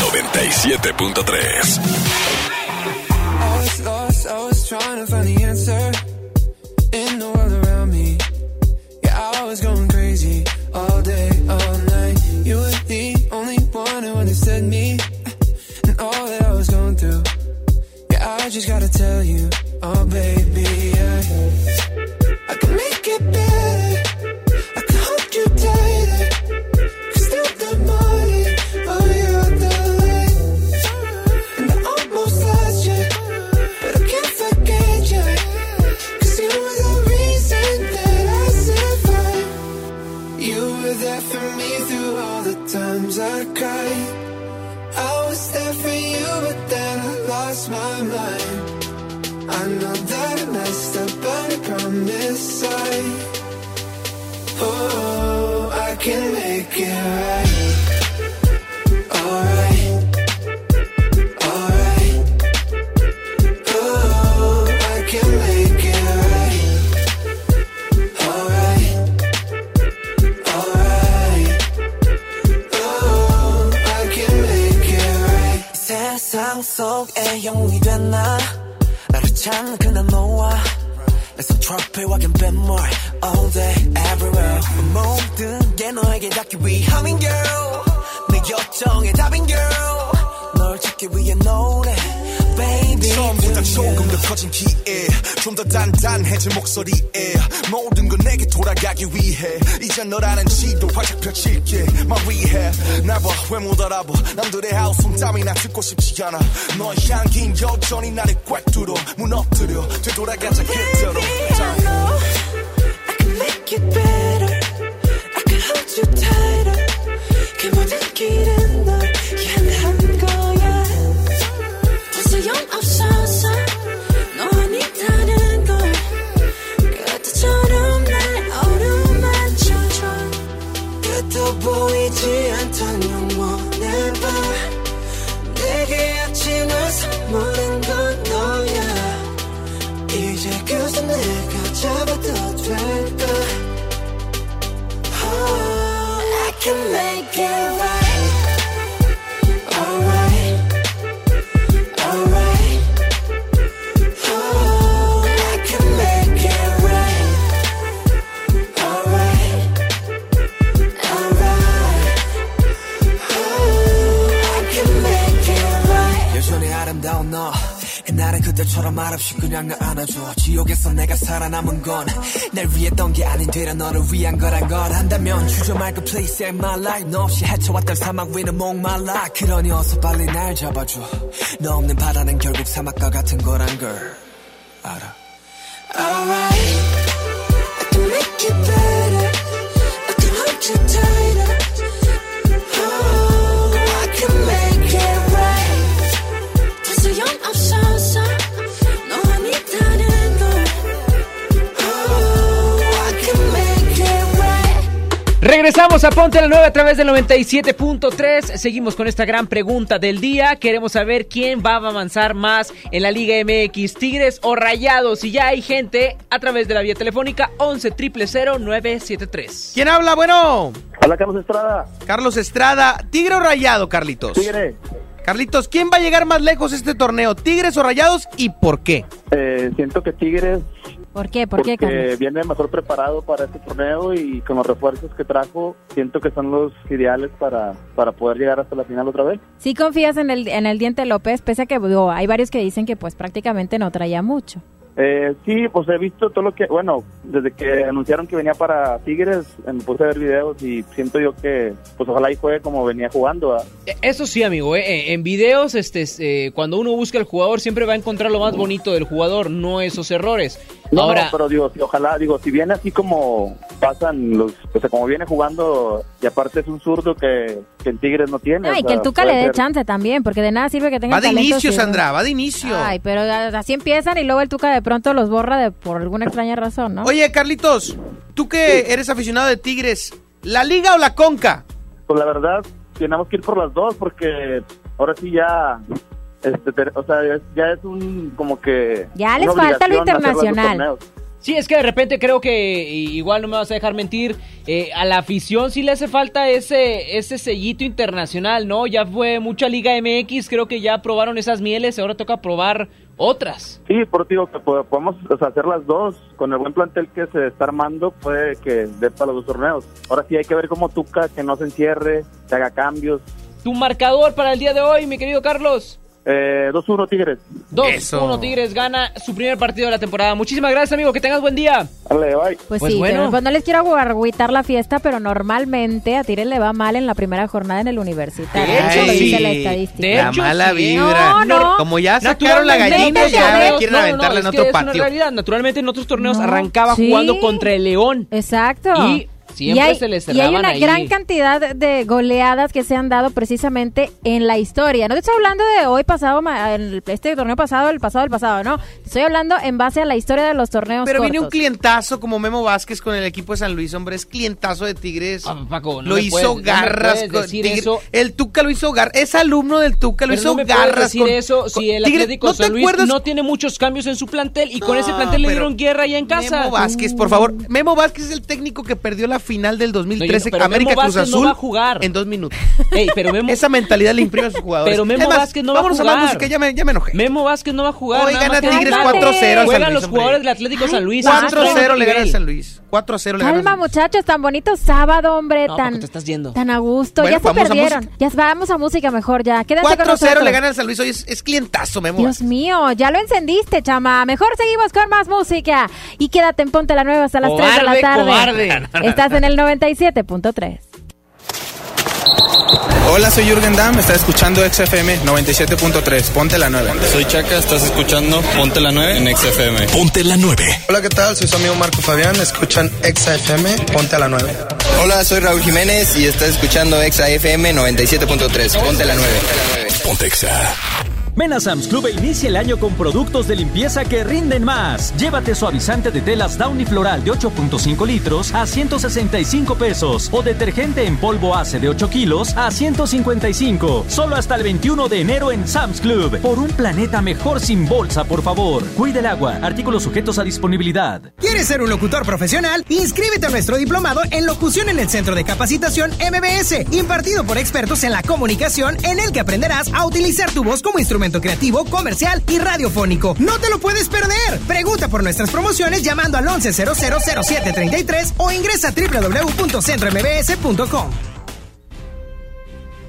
97.3. I was lost, I was trying to find the answer in the world around me. Yeah, I was going crazy all day, all night. You were the only one who understood me and all that I was going through. Yeah, I just gotta tell you, oh baby. I can make it better. I cried. I was there for you, but then I lost my mind. I know that I messed up, but I promise I. Oh, I can make it right. Alright. 속에 영웅이 됐나? 나를 찾는 그날 너와 내손 트로피와 갬빗물 All day, everywhere 모든 게 너에게 닿기 위함인 girl 내 요청의 답인 girl 널 찾기 위해 노래 Baby. 처음보다 조금 더 커진 기에 좀 더 단단해진 목소리에 모든 건 내게 돌아가기 위해 이제 너라는 지도 활짝 펼칠게. My rehab 나봐 왜못 알아봐. 남들의 하우스 땀이나 듣고 싶지 않아. 너의 향긴 여전히 나를 꽉 뚫어. 무너뜨려 되돌아가자 그대로. Make it better. I can hold you tighter. 그 모든 길은 널 선물한 건 너야. 이제 그저 내가 잡아도 될까 Oh, I can make it right 때처럼 말없이 그냥 나 안아줘. 지옥에서 내가 살아남은 건 날 위했던 게 아닌 되려 너를 위한 거란 걸. 한다면 주저 말고 please save my life. 너 없이 헤쳐왔던 사막 위는 목말라. 그러니 어서 빨리 날 잡아줘. 너 없는 바다는 결국 사막과 같은 거란 걸. 알아. Alright, I can make it better. I can hold you tighter. Regresamos a Ponte la 9 a través del 97.3. Seguimos con esta gran pregunta del día. Queremos saber quién va a avanzar más en la Liga MX, Tigres o Rayados. Y ya hay gente a través de la vía telefónica 11 973 ¿Quién habla? Bueno. Hola, Carlos Estrada. Carlos Estrada. ¿Tigre o Rayado, Carlitos? Tigre. Carlitos, ¿quién va a llegar más lejos este torneo? ¿Tigres o Rayados y por qué? Eh, siento que Tigres ¿Por qué? ¿Por qué, porque Carlos? viene mejor preparado para este torneo y con los refuerzos que trajo, siento que son los ideales para, para poder llegar hasta la final otra vez. ¿Sí confías en el, en el Diente López? Pese a que digo, hay varios que dicen que pues prácticamente no traía mucho. Eh, sí, pues he visto todo lo que, bueno, desde que anunciaron que venía para Tigres, eh, me puse a ver videos y siento yo que, pues ojalá y juegue como venía jugando. Eh, Eso sí, amigo, eh, en videos, este, eh, cuando uno busca al jugador, siempre va a encontrar lo más bonito del jugador, no esos errores. No, Ahora, no, pero digo, si ojalá, digo, si viene así como pasan los, o sea, como viene jugando y aparte es un zurdo que, que en Tigres no tiene. Ay, o que el Tuca le dé ser- chance también, porque de nada sirve que tenga Va de inicio, si- Sandra, va de inicio. Ay, pero así empiezan y luego el Tuca de pronto los borra de por alguna extraña razón, ¿no? Oye, Carlitos, tú que eres aficionado de Tigres, ¿la Liga o la Conca? Pues la verdad, tenemos que ir por las dos porque ahora sí ya, este, te- o sea, es- ya es un como que... Ya les falta lo internacional. torneos. Sí, es que de repente creo que igual no me vas a dejar mentir, eh, a la afición sí le hace falta ese ese sellito internacional, ¿no? Ya fue mucha Liga MX, creo que ya probaron esas mieles, ahora toca probar otras. Sí, por eso digo que po- podemos o sea, hacer las dos. Con el buen plantel que se está armando, puede que dé para los dos torneos. Ahora sí hay que ver cómo Tuca, que no se encierre, que haga cambios. Tu marcador para el día de hoy, mi querido Carlos. Eh, 2-1 Tigres. 2-1 Tigres gana su primer partido de la temporada. Muchísimas gracias, amigo. Que tengas buen día. Dale, bye. Pues, Pues sí, bueno. pero, pues no les quiero agüitar la fiesta, pero normalmente a Tigres le va mal en la primera jornada en el universitario. De Eso hecho, lo dice sí. la estadística. De la hecho, mala sí. vibra. No, no. Como ya sacaron la Naturalmente, gallina, ya quieren no, no, aventarla es en que otro es una patio. realidad. Naturalmente en otros torneos No. arrancaba Sí. jugando contra el León. Exacto. Y siempre hay, se les y hay una ahí. gran cantidad de goleadas que se han dado precisamente en la historia. No te estoy hablando de hoy pasado, el- este torneo pasado, el pasado, el pasado, no. Estoy hablando en base a la historia de los torneos Pero viene un clientazo como Memo Vázquez con el equipo de San Luis, hombre, es clientazo de Tigres. Ah, Paco, no lo me hizo puedes- no me garras con. El Tuca lo hizo garras. Es alumno del Tuca, lo Pero hizo no me garras decir con- eso con si el Tigre- Atlético ¿No te San Luis acuerdas? no tiene muchos cambios en su plantel y con ese plantel le dieron guerra allá en casa. Memo Vázquez, por favor. Memo Vázquez es el técnico que perdió la final del 2013 pero América Memo Cruz Vázquez no Azul va a jugar. en dos minutos. Ey, pero Memo, Esa mentalidad le imprime a sus jugadores. pero Memo Es más, Vázquez no va a vámonos jugar. más música, ya me, ya me enojé. Memo Vázquez no va a jugar. Hoy gana Tigres digan, 4-0 al San Juegan los hombre. jugadores del Atlético San Luis. 4-0 le gana San Luis. 4-0 le gana al Calma, muchachos, tan bonito sábado, hombre, No, tan, te estás yendo. tan a gusto. Bueno, ya se a perdieron. Ya vamos a música mejor, ya. Quédense con 4-0 nosotros. le gana San Luis. Hoy es, es clientazo, Memo. Dios mío, ya lo encendiste, chama. Mejor seguimos con más música. Y quédate en Ponte la Nueva hasta las 3 de la tarde. cobarde. Estás en el 97.3. Hola, soy Jürgen Damm, estás escuchando XFM 97.3, ponte la 9. Soy Chaca, estás escuchando Ponte la 9 en XFM. Ponte la 9. Hola, ¿qué tal? Soy su amigo Marco Fabián. Escuchan Exa FM, ponte a la 9. Hola, soy Raúl Jiménez y estás escuchando XFM 97.3, ponte la 9. Ponte Exa. Ven Sam's Club e inicia el año con productos de limpieza que rinden más. Llévate suavizante de telas Downy Floral de 8.5 litros a 165 pesos o detergente en polvo ACE de 8 kilos a 155. Solo hasta el 21 de enero en Sam's Club. Por un planeta mejor sin bolsa, por favor. Cuide el agua. Artículos sujetos a disponibilidad. ¿Quieres ser un locutor profesional? Inscríbete a nuestro diplomado en locución en el Centro de Capacitación MBS, impartido por expertos en la comunicación, en el que aprenderás a utilizar tu voz como instrumento creativo, comercial y radiofónico. ¡No te lo puedes perder! Pregunta por nuestras promociones llamando al 11000733 o ingresa a www.centrombs.com.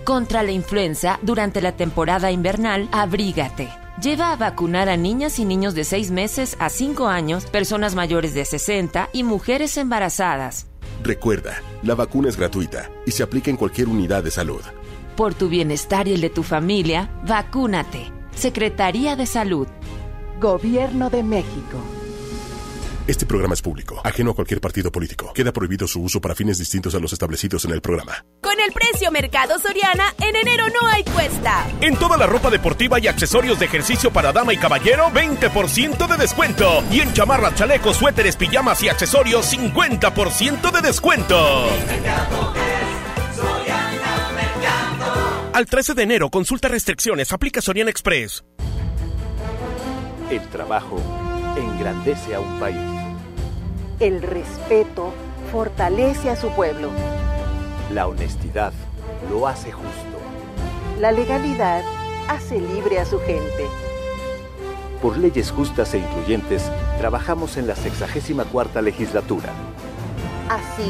Contra la influenza, durante la temporada invernal, abrígate. lleva a vacunar a niñas y niños de 6 meses a 5 años, personas mayores de 60 y mujeres embarazadas. Recuerda, la vacuna es gratuita y se aplica en cualquier unidad de salud. Por tu bienestar y el de tu familia, vacúnate. Secretaría de Salud. Gobierno de México. Este programa es público, ajeno a cualquier partido político. Queda prohibido su uso para fines distintos a los establecidos en el programa. Con el precio Mercado Soriana, en enero no hay cuesta. En toda la ropa deportiva y accesorios de ejercicio para dama y caballero, 20% de descuento. Y en chamarras, chalecos, suéteres, pijamas y accesorios, 50% de descuento. Al 13 de enero, consulta restricciones, aplica Soriana Express. El trabajo engrandece a un país. El respeto fortalece a su pueblo. La honestidad lo hace justo. La legalidad hace libre a su gente. Por leyes justas e incluyentes, trabajamos en la 64 legislatura. Así,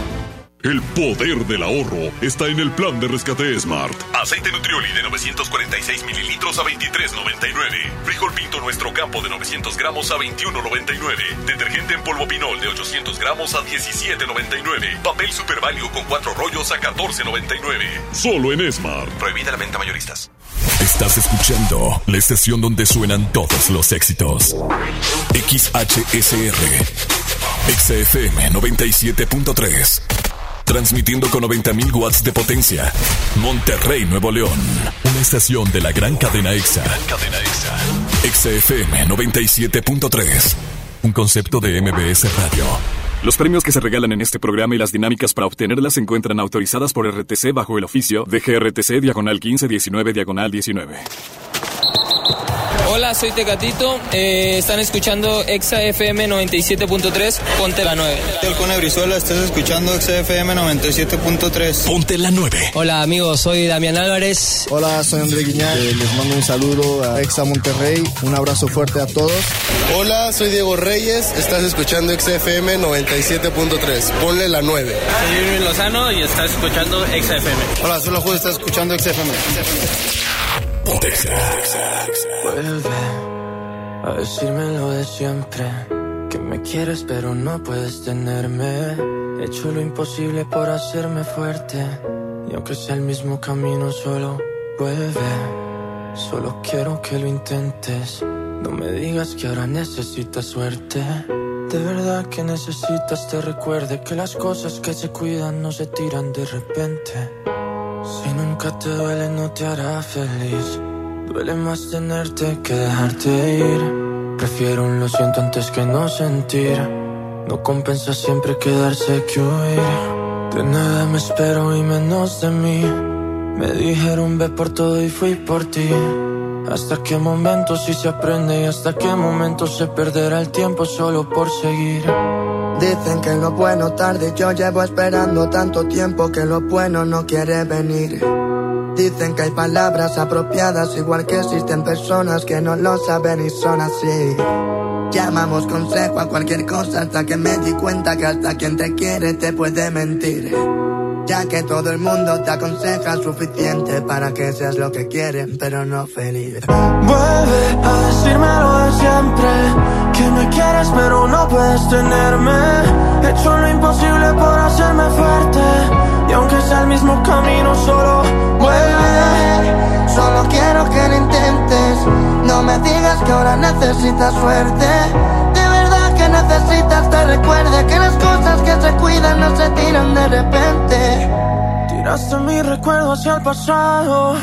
El poder del ahorro está en el plan de rescate Smart. Aceite Nutrioli de 946 mililitros a 23.99. Frijol Pinto Nuestro Campo de 900 gramos a 21.99. Detergente en polvo Pinol de 800 gramos a 17.99. Papel Super Value con cuatro rollos a 14.99. Solo en Smart. Prohibida la venta mayoristas. Estás escuchando la estación donde suenan todos los éxitos. XHSR. XFM 97.3. Transmitiendo con 90.000 watts de potencia. Monterrey, Nuevo León. Una estación de la gran cadena EXA. Cadena EXA. XFM 97.3. Un concepto de MBS Radio. Los premios que se regalan en este programa y las dinámicas para obtenerlas se encuentran autorizadas por RTC bajo el oficio de GRTC Diagonal 1519 Diagonal 19. Hola, soy Tecatito. Eh, están escuchando Exa FM 97.3. Ponte la 9. Con Brizuela, estás escuchando Exa FM 97.3. Ponte la 9. Hola, amigos. Soy Damián Álvarez. Hola, soy André Guiñán. Eh, les mando un saludo a Exa Monterrey. Un abrazo fuerte a todos. Hola, soy Diego Reyes. Estás escuchando XFM 97.3. Ponle la 9. Soy Irving Lozano y estás escuchando Exa FM. Hola, soy la. Estás escuchando Vuelve a decirme lo de siempre. Que me quieres pero no puedes tenerme. He hecho lo imposible por hacerme fuerte. Y aunque sea el mismo camino, solo vuelve. Solo quiero que lo intentes. No me digas que ahora necesitas suerte. De verdad que necesitas te recuerde que las cosas que se cuidan no se tiran de repente. Si nunca te duele no te hará feliz. Duele más tenerte que dejarte ir. Prefiero un lo siento antes que no sentir. No compensa siempre quedarse que huir. De nada me espero y menos de mí. Me dijeron ve por todo y fui por ti. Hasta qué momento si se aprende y hasta qué momento se perderá el tiempo solo por seguir. Dicen que lo bueno tarde, yo llevo esperando tanto tiempo que lo bueno no quiere venir. Dicen que hay palabras apropiadas, igual que existen personas que no lo saben y son así. Llamamos consejo a cualquier cosa hasta que me di cuenta que hasta quien te quiere te puede mentir. Ya que todo el mundo te aconseja suficiente para que seas lo que quieren, pero no feliz. Vuelve a decirme lo de siempre. Que me quieres pero no puedes tenerme. He hecho lo imposible por hacerme fuerte. Y aunque sea el mismo camino, solo vuelve. Solo quiero que lo intentes. No me digas que ahora necesitas suerte. Que necesitas te recuerde que las cosas que se cuidan no se tiran de repente. Tiraste mi recuerdo hacia el pasado.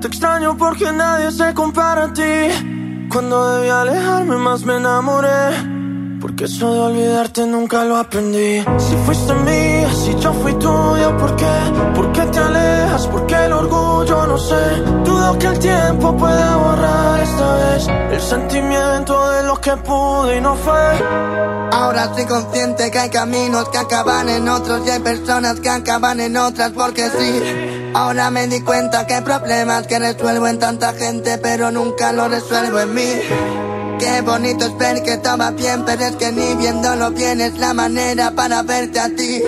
Te extraño porque nadie se compara a ti. Cuando debí alejarme más me enamoré. Porque eso de olvidarte nunca lo aprendí. Si fuiste mía, si yo fui tuyo, ¿por qué? ¿Por qué te alejas? ¿Por qué el orgullo? No sé. Dudo que el tiempo pueda borrar esta vez el sentimiento de lo que pude y no fue. Ahora estoy consciente que hay caminos que acaban en otros y hay personas que acaban en otras porque sí. Ahora me di cuenta que hay problemas que resuelvo en tanta gente pero nunca lo resuelvo en mí. Qué bonito es ver que todo va bien, pero es que ni viéndolo bien es la manera para verte a ti.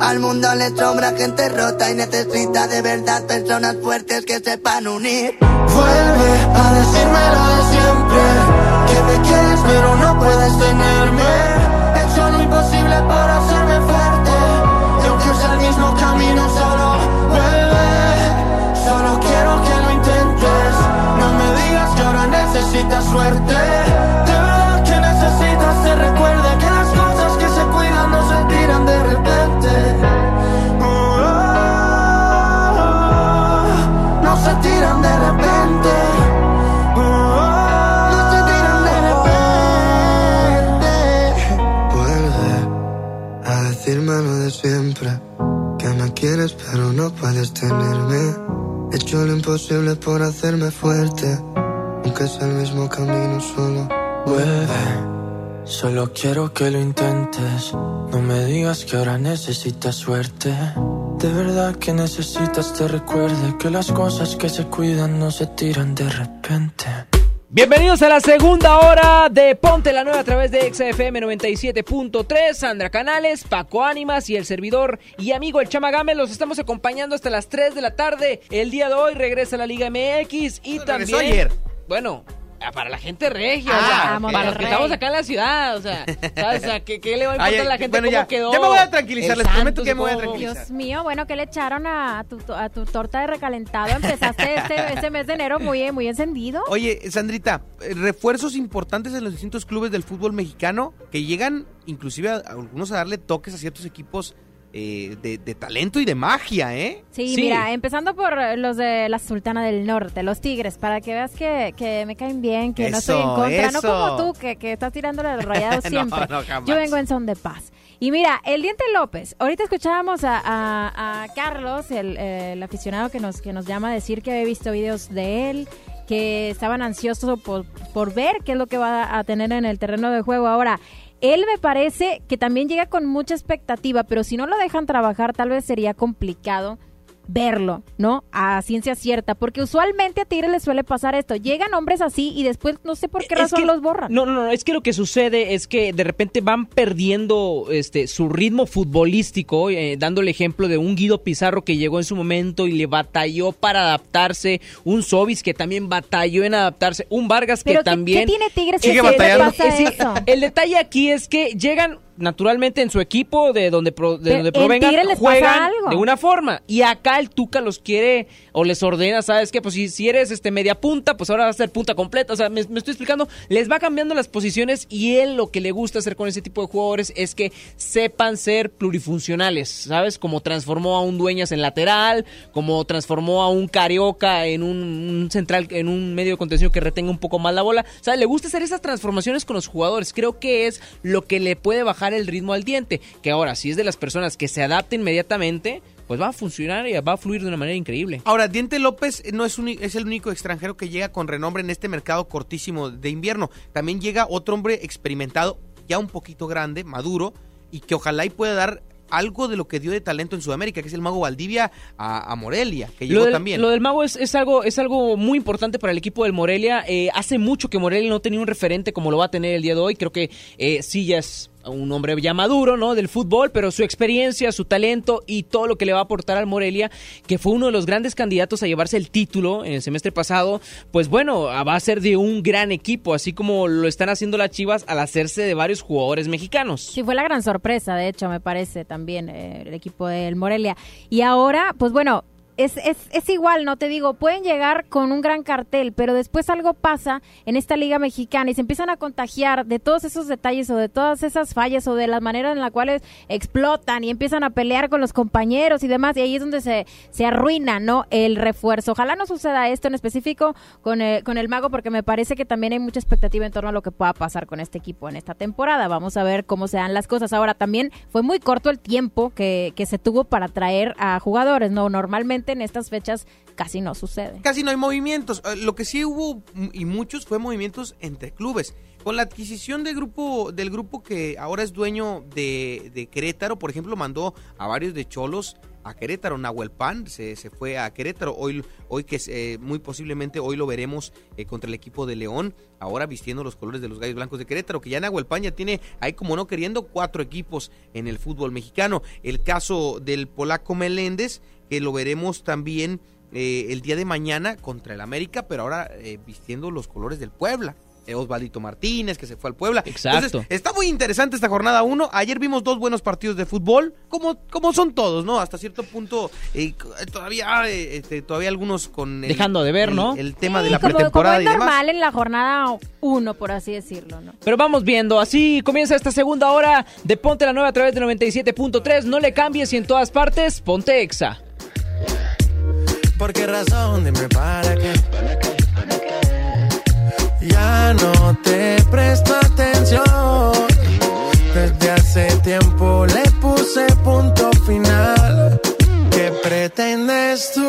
Al mundo le sobra gente rota y necesita de verdad personas fuertes que sepan unir. Vuelve a decirme lo de siempre. Que me quieres pero no puedes tenerme. He hecho lo imposible para hacerme fuerte. Y aunque es el mismo camino, solo necesitas suerte. De verdad que necesitas se recuerde que las cosas que se cuidan no se tiran de repente. Oh. No se tiran de repente. Oh. No se tiran de repente. Vuelve a decirme lo de siempre. Que me quieres pero no puedes tenerme. He hecho lo imposible por hacerme fuerte. Aunque es el mismo camino solo. Vuelve, solo quiero que lo intentes. No me digas que ahora necesitas suerte. De verdad que necesitas te recuerde que las cosas que se cuidan no se tiran de repente. Bienvenidos a la segunda hora de Ponte la Nueva a través de XFM 97.3. Sandra Canales, Paco Ánimas y el servidor y amigo el Chama Gámez los estamos acompañando hasta las 3 de la tarde. El día de hoy regresa la Liga MX y también. ayer. Bueno. ah, Para la gente regia, Ah, o sea, para los que estamos acá en la ciudad, o sea, ¿sabes? O sea, ¿qué, qué le va a importar Ay, a la gente bueno, cómo ya. quedó? Ya me voy a tranquilizar, les prometo Santos que me voy a tranquilizar. Dios mío, bueno, ¿qué le echaron a tu, a tu torta de recalentado? Empezaste este, este mes de enero muy, muy encendido. Oye, Sandrita, eh, refuerzos importantes en los distintos clubes del fútbol mexicano que llegan inclusive a, a algunos a darle toques a ciertos equipos eh, de, de talento y de magia, ¿eh? Sí, mira, empezando por los de la Sultana del Norte, los Tigres, para que veas que, que me caen bien, que no estoy en Eso, contra, no como tú, que, que estás tirándole al rayado siempre. no. Yo vengo en son de paz. Y mira, el Diente López, ahorita escuchábamos a, a- a Carlos, el, eh, el aficionado que nos, que nos llama a decir que había visto videos de él, que estaban ansiosos por, por ver qué es lo que va a tener en el terreno de juego. Ahora, él me parece que también llega con mucha expectativa, pero si no lo dejan trabajar, tal vez sería complicado verlo, ¿no? A ciencia cierta, porque usualmente a Tigres les suele pasar esto. Llegan hombres así y después no sé por qué Es razón que- los borran. No, no, no, es que lo que sucede es que de repente van perdiendo este su ritmo futbolístico, eh, dando el ejemplo de un Guido Pizarro que llegó en su momento y le batalló para adaptarse, un Sobis que también batalló en adaptarse, un Vargas que Pero ¿qué- también... qué tiene Tigres que Sigue siempre batallando. pasa eso? El detalle aquí es que llegan naturalmente en su equipo de donde pro- de donde en provengan juegan de una forma. Y acá el Tuca los quiere o les ordena sabes qué pues si, si eres este media punta pues ahora vas a ser punta completa. O sea me, me estoy explicando. Les va cambiando las posiciones y él lo que le gusta hacer con ese tipo de jugadores es que sepan ser plurifuncionales sabes como transformó a un dueñas en lateral como transformó a un carioca en un, un central en un medio de contención que retenga un poco más la bola. O sea le gusta hacer esas transformaciones con los jugadores. Creo que es lo que le puede bajar el ritmo al diente que ahora si es de las personas que se adapta inmediatamente pues va a funcionar y va a fluir de una manera increíble. Ahora, Diente López no es, es el único extranjero que llega con renombre en este mercado cortísimo de invierno. También llega otro hombre experimentado, ya un poquito grande, maduro, y que ojalá y pueda dar algo de lo que dio de talento en Sudamérica, que es el mago Valdivia a, a Morelia, que llegó Lo del, también. lo del mago es, es algo es algo muy importante para el equipo del Morelia. Eh, hace mucho que Morelia no tenía un referente como lo va a tener el día de hoy. Creo que eh, sí ya es un hombre ya maduro, ¿no? Del fútbol, pero su experiencia, su talento y todo lo que le va a aportar al Morelia, que fue uno de los grandes candidatos a llevarse el título en el semestre pasado, pues bueno, va a ser de un gran equipo, así como lo están haciendo las Chivas al hacerse de varios jugadores mexicanos. Sí, fue la gran sorpresa, de hecho, me parece también eh, el equipo del Morelia. Y ahora, pues bueno, es, es, es igual, no te digo, pueden llegar con un gran cartel, pero después algo pasa en esta liga mexicana y se empiezan a contagiar de todos esos detalles o de todas esas fallas o de las maneras en las cuales explotan y empiezan a pelear con los compañeros y demás, y ahí es donde se, se arruina, ¿no? El refuerzo. Ojalá no suceda esto en específico con el, con el mago, porque me parece que también hay mucha expectativa en torno a lo que pueda pasar con este equipo en esta temporada. Vamos a ver cómo se dan las cosas. Ahora, también fue muy corto el tiempo que, que se tuvo para traer a jugadores, ¿no? Normalmente en estas fechas casi no sucede. Casi no hay movimientos. Eh, Lo que sí hubo, mm, y muchos, fue movimientos entre clubes. Con la adquisición del grupo, del grupo que ahora es dueño de, de Querétaro, por ejemplo, mandó a varios de Cholos a Querétaro. Nahuel Pan se, se fue a Querétaro. Hoy, hoy que eh, muy posiblemente hoy lo veremos eh, contra el equipo de León. Ahora vistiendo los colores de los Gallos Blancos de Querétaro. Que ya Nahuel Pan ya tiene ahí como no queriendo cuatro equipos en el fútbol mexicano. El caso del polaco Meléndez que lo veremos también eh, el día de mañana contra el América, pero ahora eh, vistiendo los colores del Puebla. Eh, Osvaldito Martínez, que se fue al Puebla. Exacto. Entonces, está muy interesante esta jornada 1. Ayer vimos dos buenos partidos de fútbol, como, como son todos, ¿no? Hasta cierto punto, eh, todavía eh, este, todavía algunos con... el- Dejando de ver, el- ¿no? El, tema Sí, de la como, como pretemporada es y demás. normal en la jornada 1, por así decirlo, ¿no? Pero vamos viendo, así comienza esta segunda hora de Ponte la Nueva a través de 97.3. No le cambies y en todas partes, Ponte Exa. ¿Por qué razón? Dime para qué. Ya no te presto atención. Desde hace tiempo le puse punto final. ¿Qué pretendes tú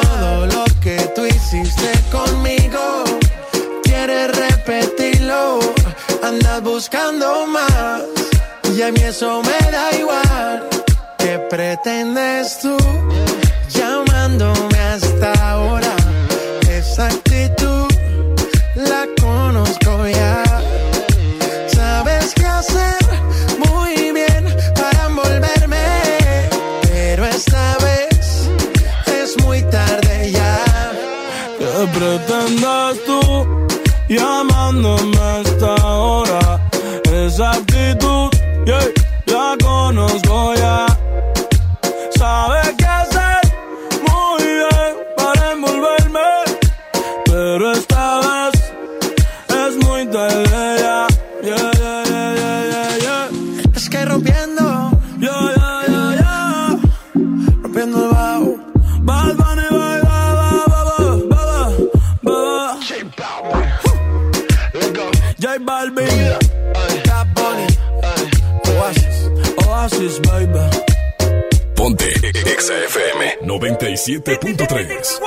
Hiciste conmigo, quieres repetirlo. Andas buscando más. Y a mí eso me da igual. ¿Qué pretendes tú llamándome hasta ahora? Exa 97.3.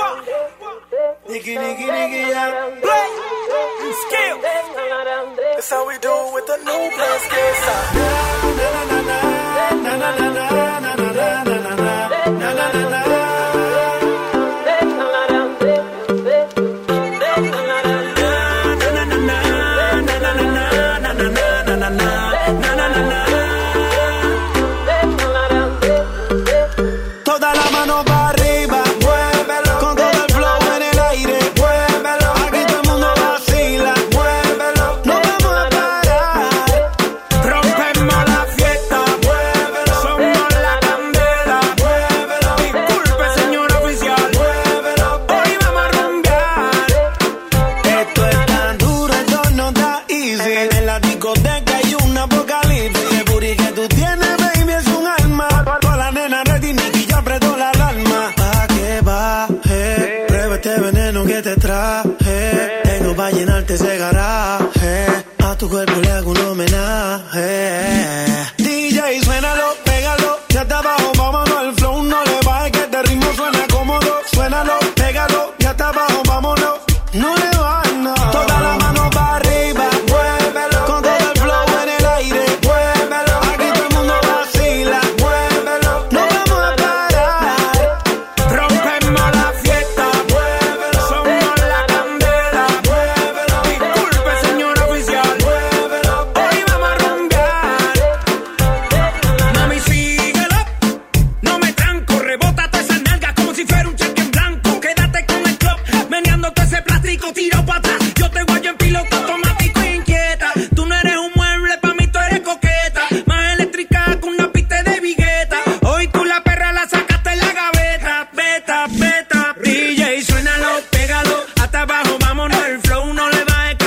How we do with the new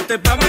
te pa'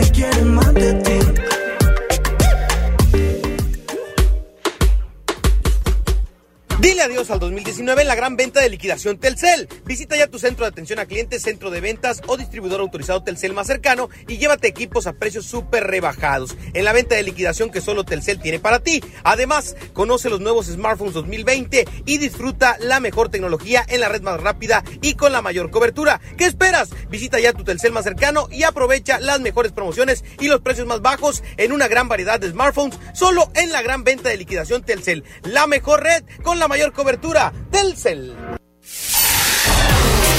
ti, él ya me Al 2019 en la gran venta de liquidación Telcel. Visita ya tu centro de atención a clientes, centro de ventas o distribuidor autorizado Telcel más cercano y llévate equipos a precios súper rebajados en la venta de liquidación que solo Telcel tiene para ti. Además, conoce los nuevos smartphones 2020 y disfruta la mejor tecnología en la red más rápida y con la mayor cobertura. ¿Qué esperas? Visita ya tu Telcel más cercano y aprovecha las mejores promociones y los precios más bajos en una gran variedad de smartphones solo en la gran venta de liquidación Telcel. La mejor red con la mayor cobertura. Telcel.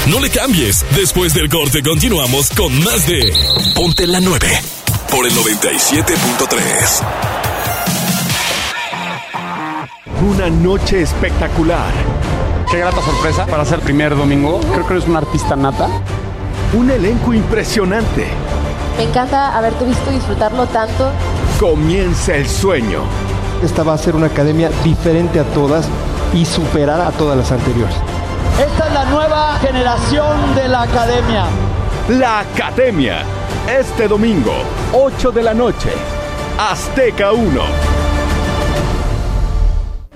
No le cambies. Después del corte continuamos con más de Ponte la 9 por el 97.3. Una noche espectacular. Qué grata sorpresa para ser primer domingo. Creo que eres un artista nata. Un elenco impresionante. Me encanta haberte visto disfrutarlo tanto. Comienza el sueño. Esta va a ser una academia diferente a todas y superar a todas las anteriores. Esta es la nueva generación de la academia. La academia. Este domingo, 8 de la noche. Azteca 1.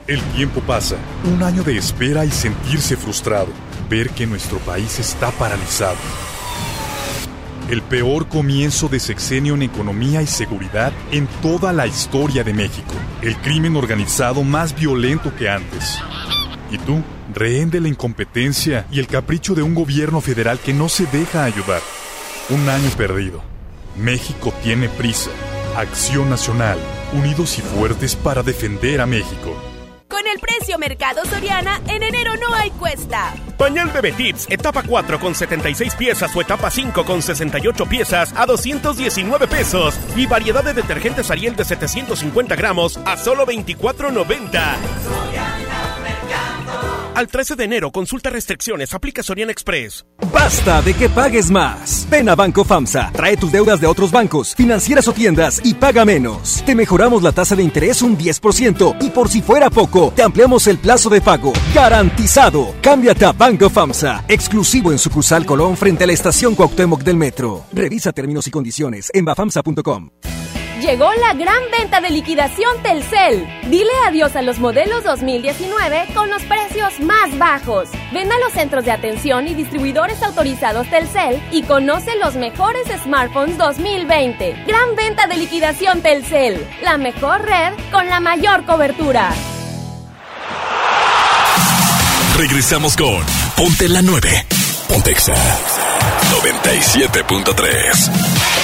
El tiempo pasa, un año de espera y sentirse frustrado, ver que nuestro país está paralizado. El peor comienzo de sexenio en economía y seguridad en toda la historia de México. El crimen organizado más violento que antes. ¿Y tú? Rehén de la incompetencia y el capricho de un gobierno federal que no se deja ayudar. Un año perdido. México tiene prisa. Acción Nacional. Unidos y fuertes para defender a México. Con el precio Mercado Soriana, en enero no hay cuesta. Pañal Bebé Tips, etapa 4 con 76 piezas o etapa 5 con 68 piezas a 219 pesos. Y variedad de detergentes Ariel de 750 gramos a solo 24.90. Al 13 de enero, consulta restricciones, aplica Soriana Express. Basta de que pagues más. Ven a Banco FAMSA, trae tus deudas de otros bancos, financieras o tiendas y paga menos. Te mejoramos la tasa de interés un 10% y por si fuera poco, te ampliamos el plazo de pago. Garantizado. Cámbiate a Banco FAMSA, exclusivo en sucursal Colón frente a la estación Cuauhtémoc del Metro. Revisa términos y condiciones en bafamsa.com. Llegó la gran venta de liquidación Telcel. Dile adiós a los modelos 2019 con los precios más bajos. Ven a los centros de atención y distribuidores autorizados Telcel y conoce los mejores smartphones 2020. Gran venta de liquidación Telcel. La mejor red con la mayor cobertura. Regresamos con Ponte la 9. Pontexa 97.3.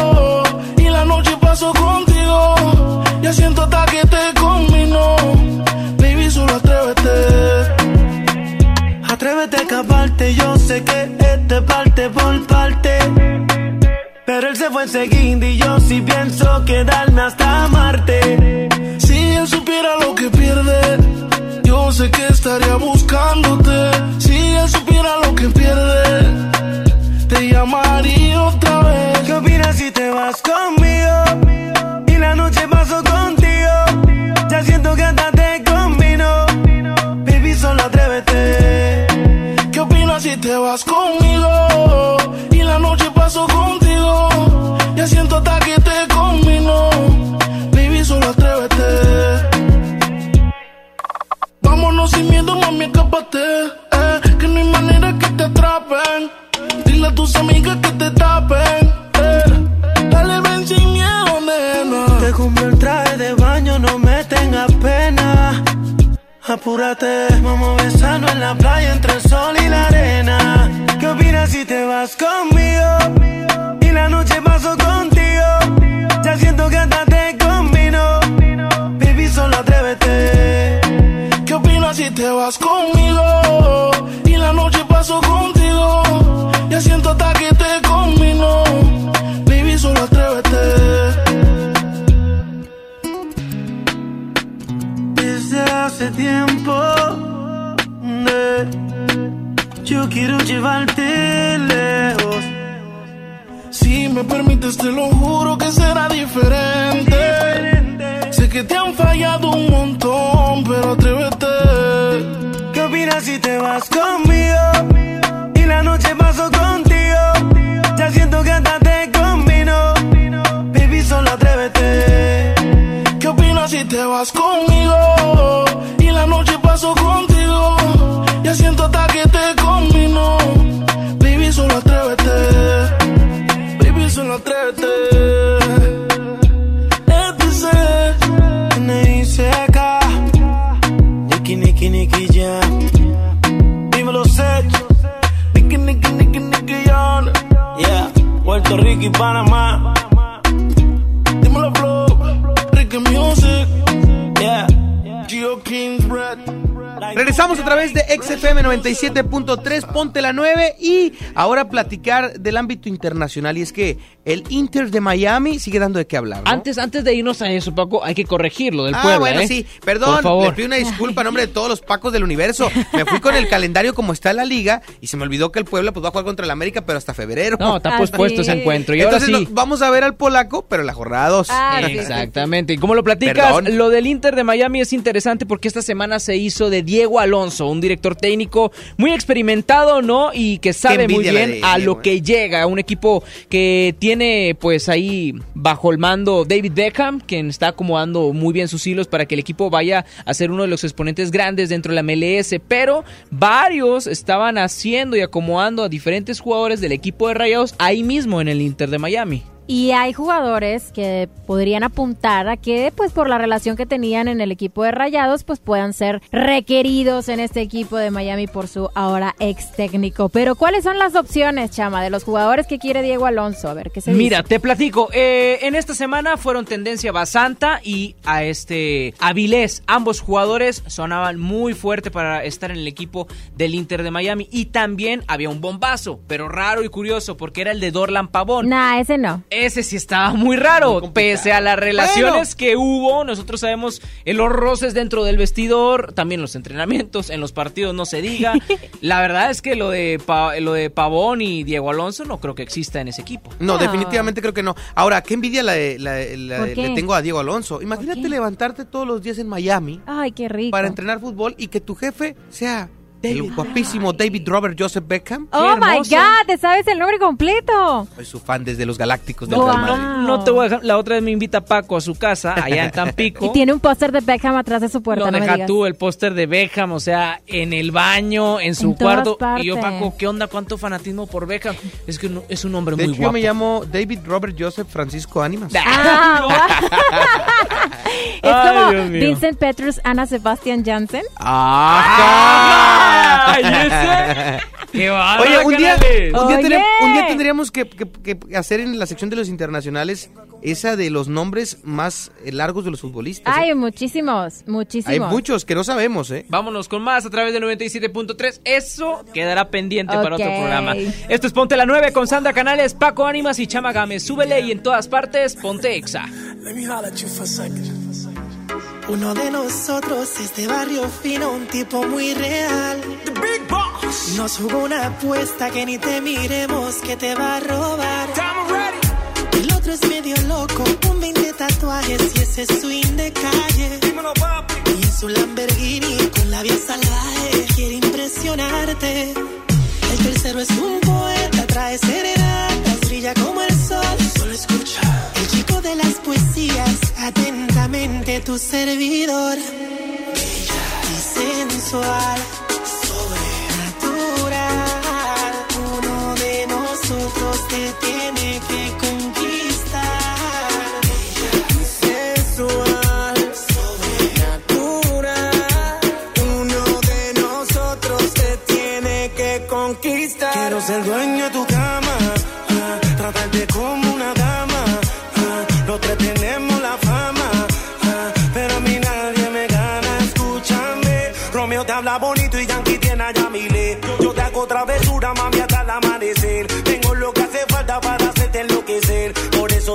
Paso contigo. Ya siento hasta que te combino. Baby, solo atrévete. Atrévete a escaparte, yo sé que este parte por parte. Pero él se fue enseguida y yo sí pienso quedarme hasta Marte. Si él supiera lo que pierde, yo sé que estaría buscándote. Platicar del ámbito internacional y es que el Inter de Miami sigue dando de qué hablar. ¿no? Antes, antes de irnos a eso, Paco, hay que corregirlo del Ah, pueblo. bueno, ¿eh? sí, perdón, Por favor. pido una disculpa en nombre de todos los pacos del universo. Me fui con el calendario como está la liga y se me olvidó que el Puebla pues va a jugar contra el América, pero hasta febrero. No, está pospuesto ese encuentro. Y ahora Entonces sí. no- vamos a ver al polaco, pero en la jornada 2. Exactamente. Y como lo platicas, Perdón. lo del Inter de Miami es interesante porque esta semana se hizo de Diego Alonso, un director técnico muy experimentado, ¿no? Y que sabe muy bien a lo que llega. Un equipo que tiene, pues ahí bajo el mando David Beckham, quien está acomodando muy bien sus hilos para que el equipo vaya a ser uno de los exponentes grandes dentro de la MLS. Pero varios estaban haciendo y acomodando a diferentes jugadores del equipo de Rayados ahí mismo en el Inter de Miami. Y hay jugadores que podrían apuntar a que, pues por la relación que tenían en el equipo de Rayados, pues puedan ser requeridos en este equipo de Miami por su ahora ex técnico. Pero ¿cuáles son las opciones, Chama, de los jugadores que quiere Diego Alonso? A ver, ¿qué se Mira, dice? te platico. eh, en esta semana fueron tendencia Basanta y a este Avilés. Ambos jugadores sonaban muy fuerte para estar en el equipo del Inter de Miami. Y también había un bombazo, pero raro y curioso, porque era el de Dorlan Pavón. Nah, ese no. Ese sí estaba muy raro, pese a las relaciones que hubo. Nosotros sabemos en los roces dentro del vestidor, también los entrenamientos, en los partidos no se diga. La verdad es que lo de, Pa- lo de Pavón y Diego Alonso no creo que exista en ese equipo. No, definitivamente creo que no. Ahora, qué envidia la, de- la de- la ¿Por de- qué? le tengo a Diego Alonso. Imagínate levantarte todos los días en Miami Ay, qué rico. para entrenar fútbol y que tu jefe sea el guapísimo David Robert Joseph Beckham. Oh my God, te sabes el nombre completo. Soy su fan desde los Galácticos del Real no, Madrid. no te voy a dejar. La otra vez me invita Paco a su casa, allá en Tampico. Y tiene un póster de Beckham atrás de su puerta. No, me deja digas. tú el póster de Beckham, o sea, en el baño, en su En cuarto. Y yo. Paco, ¿qué onda? ¿Cuánto fanatismo por Beckham? Es que no- es un hombre De muy hecho, yo guapo. me llamo David Robert Joseph Francisco Ánimas. Ah, Es Ay, como. Vincent Petrus, Ana Sebastian Jansen. ¡Ah! ¡Ay, ese! ¡Qué bárbaro, Oye, un día, un, día un día tendríamos que, que- que hacer en la sección de los internacionales esa de los nombres más eh, largos de los futbolistas. ¿eh? Hay muchísimos, muchísimos. Hay muchos que no sabemos, ¿eh? Vámonos con más a través de 97.3. Eso quedará pendiente para otro Ok. programa. Esto es Ponte la 9 con Sandra Canales, Paco Ánimas y Chama Gámez. Súbele y en todas partes, Ponte Exa. Let me holler at you for a second. Uno de nosotros es de barrio fino, un tipo muy real. The Big Boss. Nos jugó una apuesta que ni te miremos que te va a robar. El otro es medio loco, con 20 tatuajes y ese swing de calle. Y en su Lamborghini con la vía salvaje quiere impresionarte. El tercero es un poeta, trae serenatas, brilla como el sol. Solo escucha. El chico de las poesías, atentamente tu servidor. Bella y sensual, sobrenatural. Uno de nosotros te tiene que conquistar. Bella y sensual, sobrenatural. Uno de nosotros te tiene que conquistar. Quiero ser dueño de tu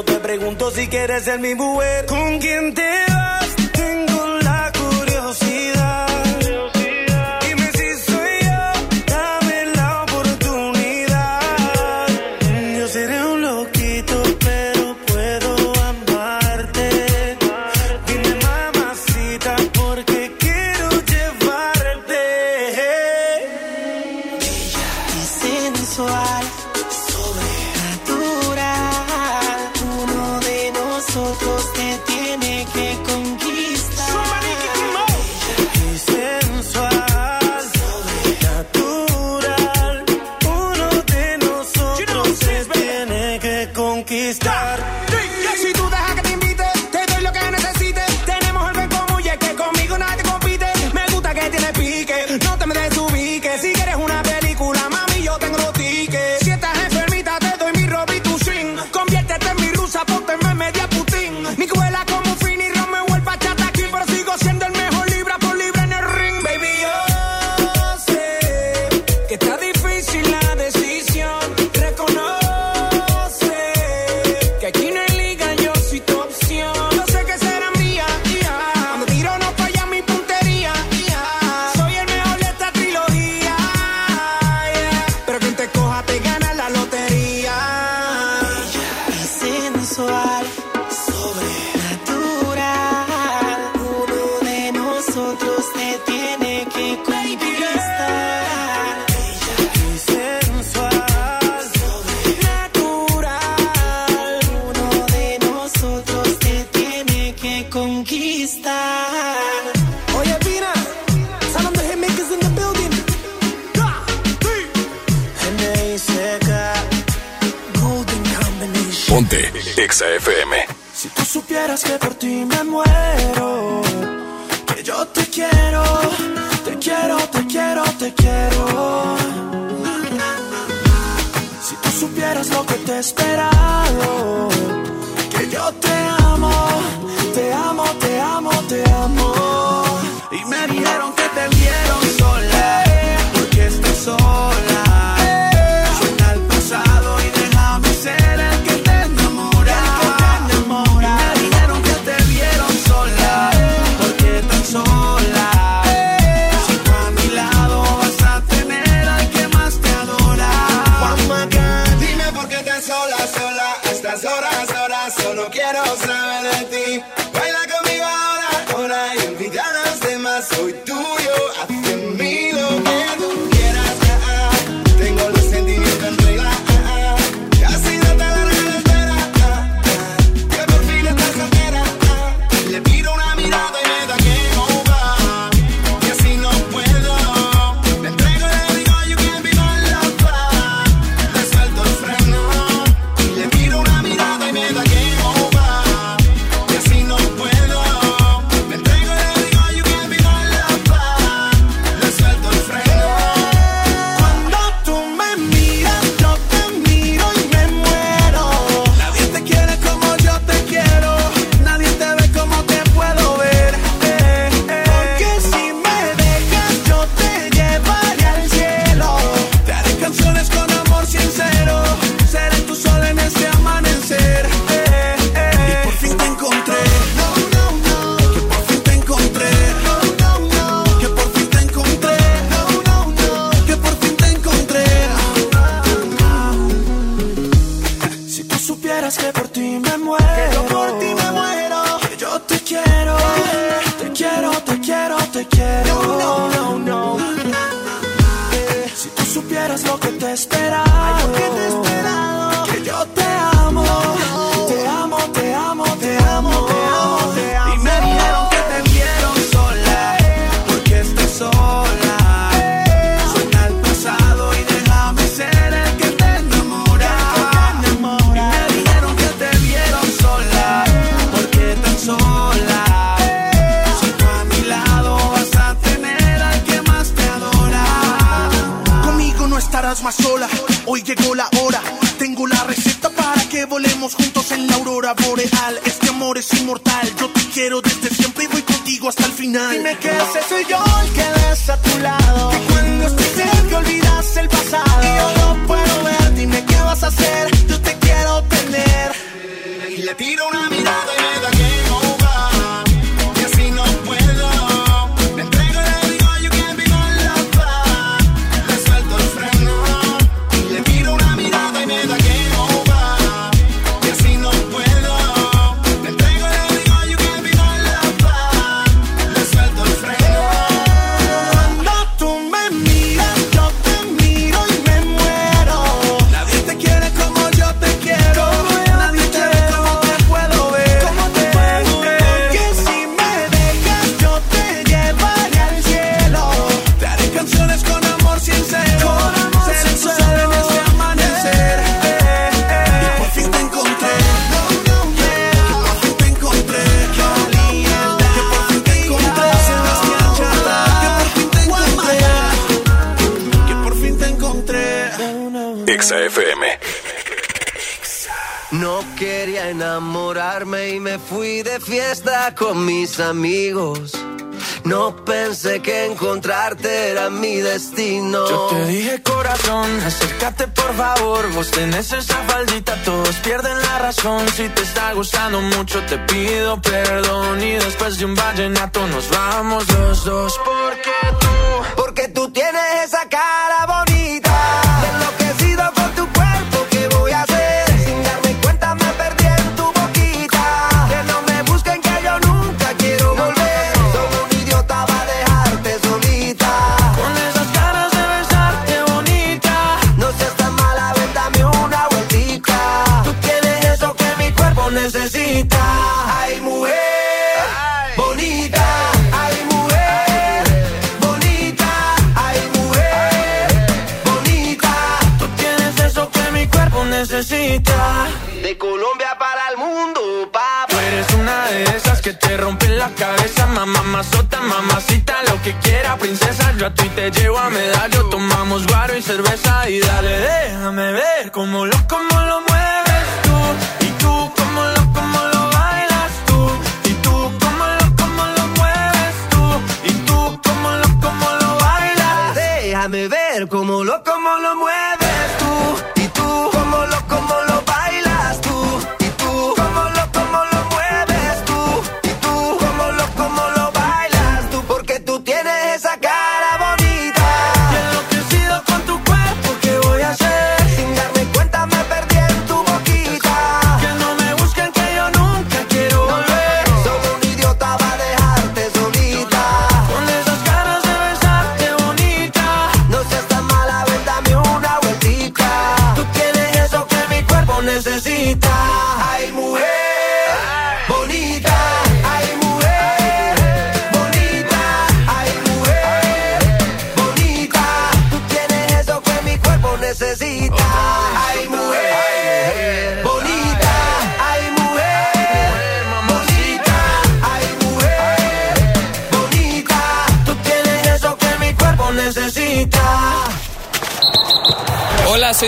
te pregunto si quieres ser mi mujer. ¿Con quién te era mi destino. Yo te dije corazón, acércate por favor. Vos tenés esa faldita, todos pierden la razón. Si te está gustando mucho, te pido perdón. Y después de un vallenato nos vamos los dos. Porque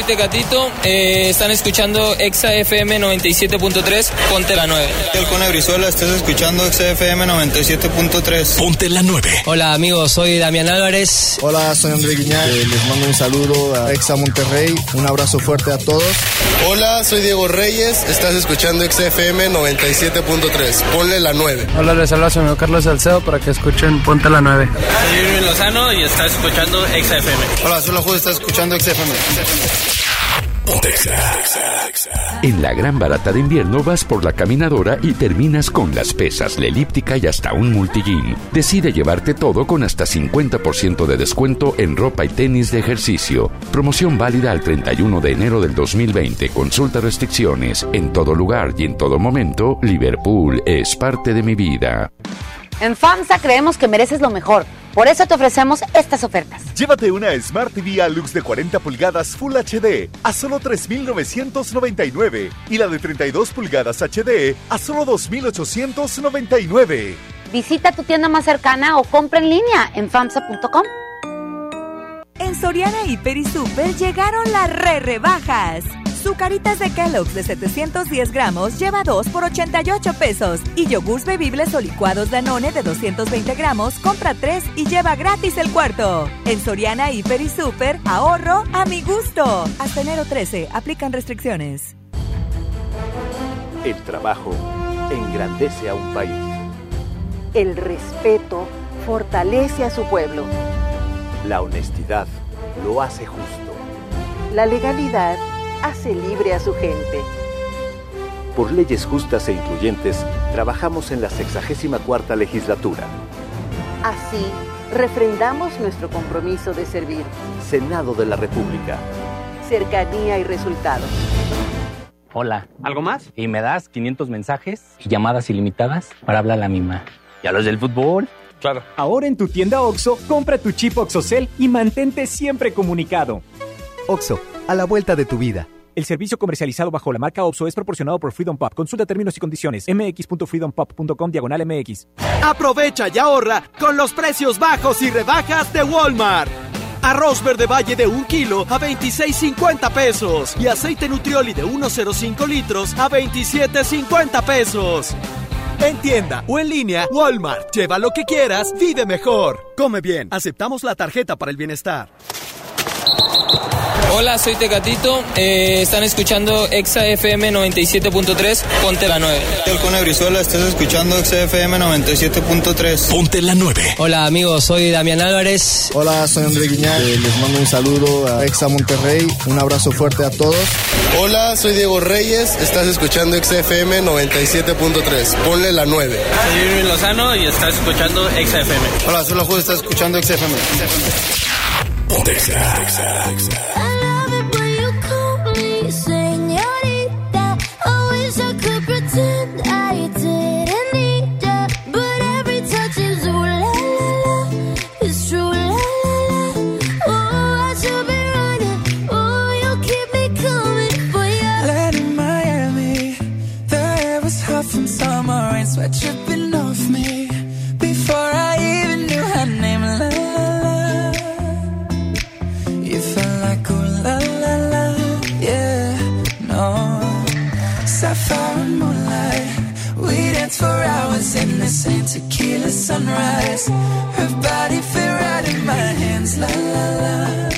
Tecatito. eh, están escuchando Exa FM 97.3. Ponte la 9. El Cone Brizuela, estás escuchando XFM 97.3. Ponte la 9. Hola, amigos. Soy Damián Álvarez. Hola, soy André Guiñar. Eh, les mando un saludo a Exa Monterrey. Un abrazo fuerte a todos. Hola, soy Diego Reyes, estás escuchando XFM 97.3. Ponle la 9. Hola, les habla su amigo Carlos Salcedo para que escuchen Ponte la 9. Lozano y estás escuchando Exa FM. Hola, soy la Jude, estás escuchando XFM. En la gran barata de invierno vas por la caminadora y terminas con las pesas, la elíptica y hasta un multigym. Decide llevarte todo con hasta 50% de descuento en ropa y tenis de ejercicio. Promoción válida al 31 de enero del 2020. Consulta restricciones. En todo lugar y en todo momento, Liverpool es parte de mi vida. En FAMSA creemos que mereces lo mejor. Por eso te ofrecemos estas ofertas. Llévate una Smart TV Alux de 40 pulgadas Full HD a solo 3.999 y la de 32 pulgadas HD a solo 2.899. Visita tu tienda más cercana o compra en línea en FAMSA.com. En Soriana Hiper y Super llegaron las re rebajas. Zucaritas de Kellogg's de 710 gramos lleva 2 por 88 pesos. Y yogurts bebibles o licuados Danone de 220 gramos compra 3 y lleva gratis el cuarto. En Soriana Hiper y Super, ahorro a mi gusto. Hasta enero 13, aplican restricciones. El trabajo engrandece a un país. El respeto fortalece a su pueblo. La honestidad lo hace justo. La legalidad hace libre a su gente. Por leyes justas e incluyentes, trabajamos en la 64 legislatura. Así, refrendamos nuestro compromiso de servir. Senado de la República. Cercanía y resultados. Hola. ¿Algo más? Y me das 500 mensajes y llamadas ilimitadas para hablar a la misma. ¿Y a los del fútbol? Claro. Ahora en tu tienda OXO, compra tu chip OXOCEL y mantente siempre comunicado. OXO, a la vuelta de tu vida. El servicio comercializado bajo la marca OPSO es proporcionado por Freedom Pop. Consulta términos y condiciones. mx.freedompop.com diagonal mx. Aprovecha y ahorra con los precios bajos y rebajas de Walmart. Arroz verde valle de 1 kilo a 26.50 pesos. Y aceite nutrioli de 1.05 litros a 27.50 pesos. En tienda o en línea, Walmart. Lleva lo que quieras, vive mejor. Come bien. Aceptamos la tarjeta para el bienestar. Hola, soy Tecatito. Eh, están escuchando Exa FM 97.3. Ponte la 9. El Cone Brizuela, estás escuchando XFM 97.3. Ponte la 9. Hola amigos, soy Damián Álvarez. Hola, soy André Guiñal. Eh, les mando un saludo a Exa Monterrey. Un abrazo fuerte a todos. Hola, soy Diego Reyes. Estás escuchando XFM 97.3. Ponle la 9. Soy Irving Lozano y estás escuchando XFM. Hola, soy la. Estás escuchando XFM. Ponte Exa. Land we danced for hours in the same tequila sunrise. Her body fit right in my hands, la la la.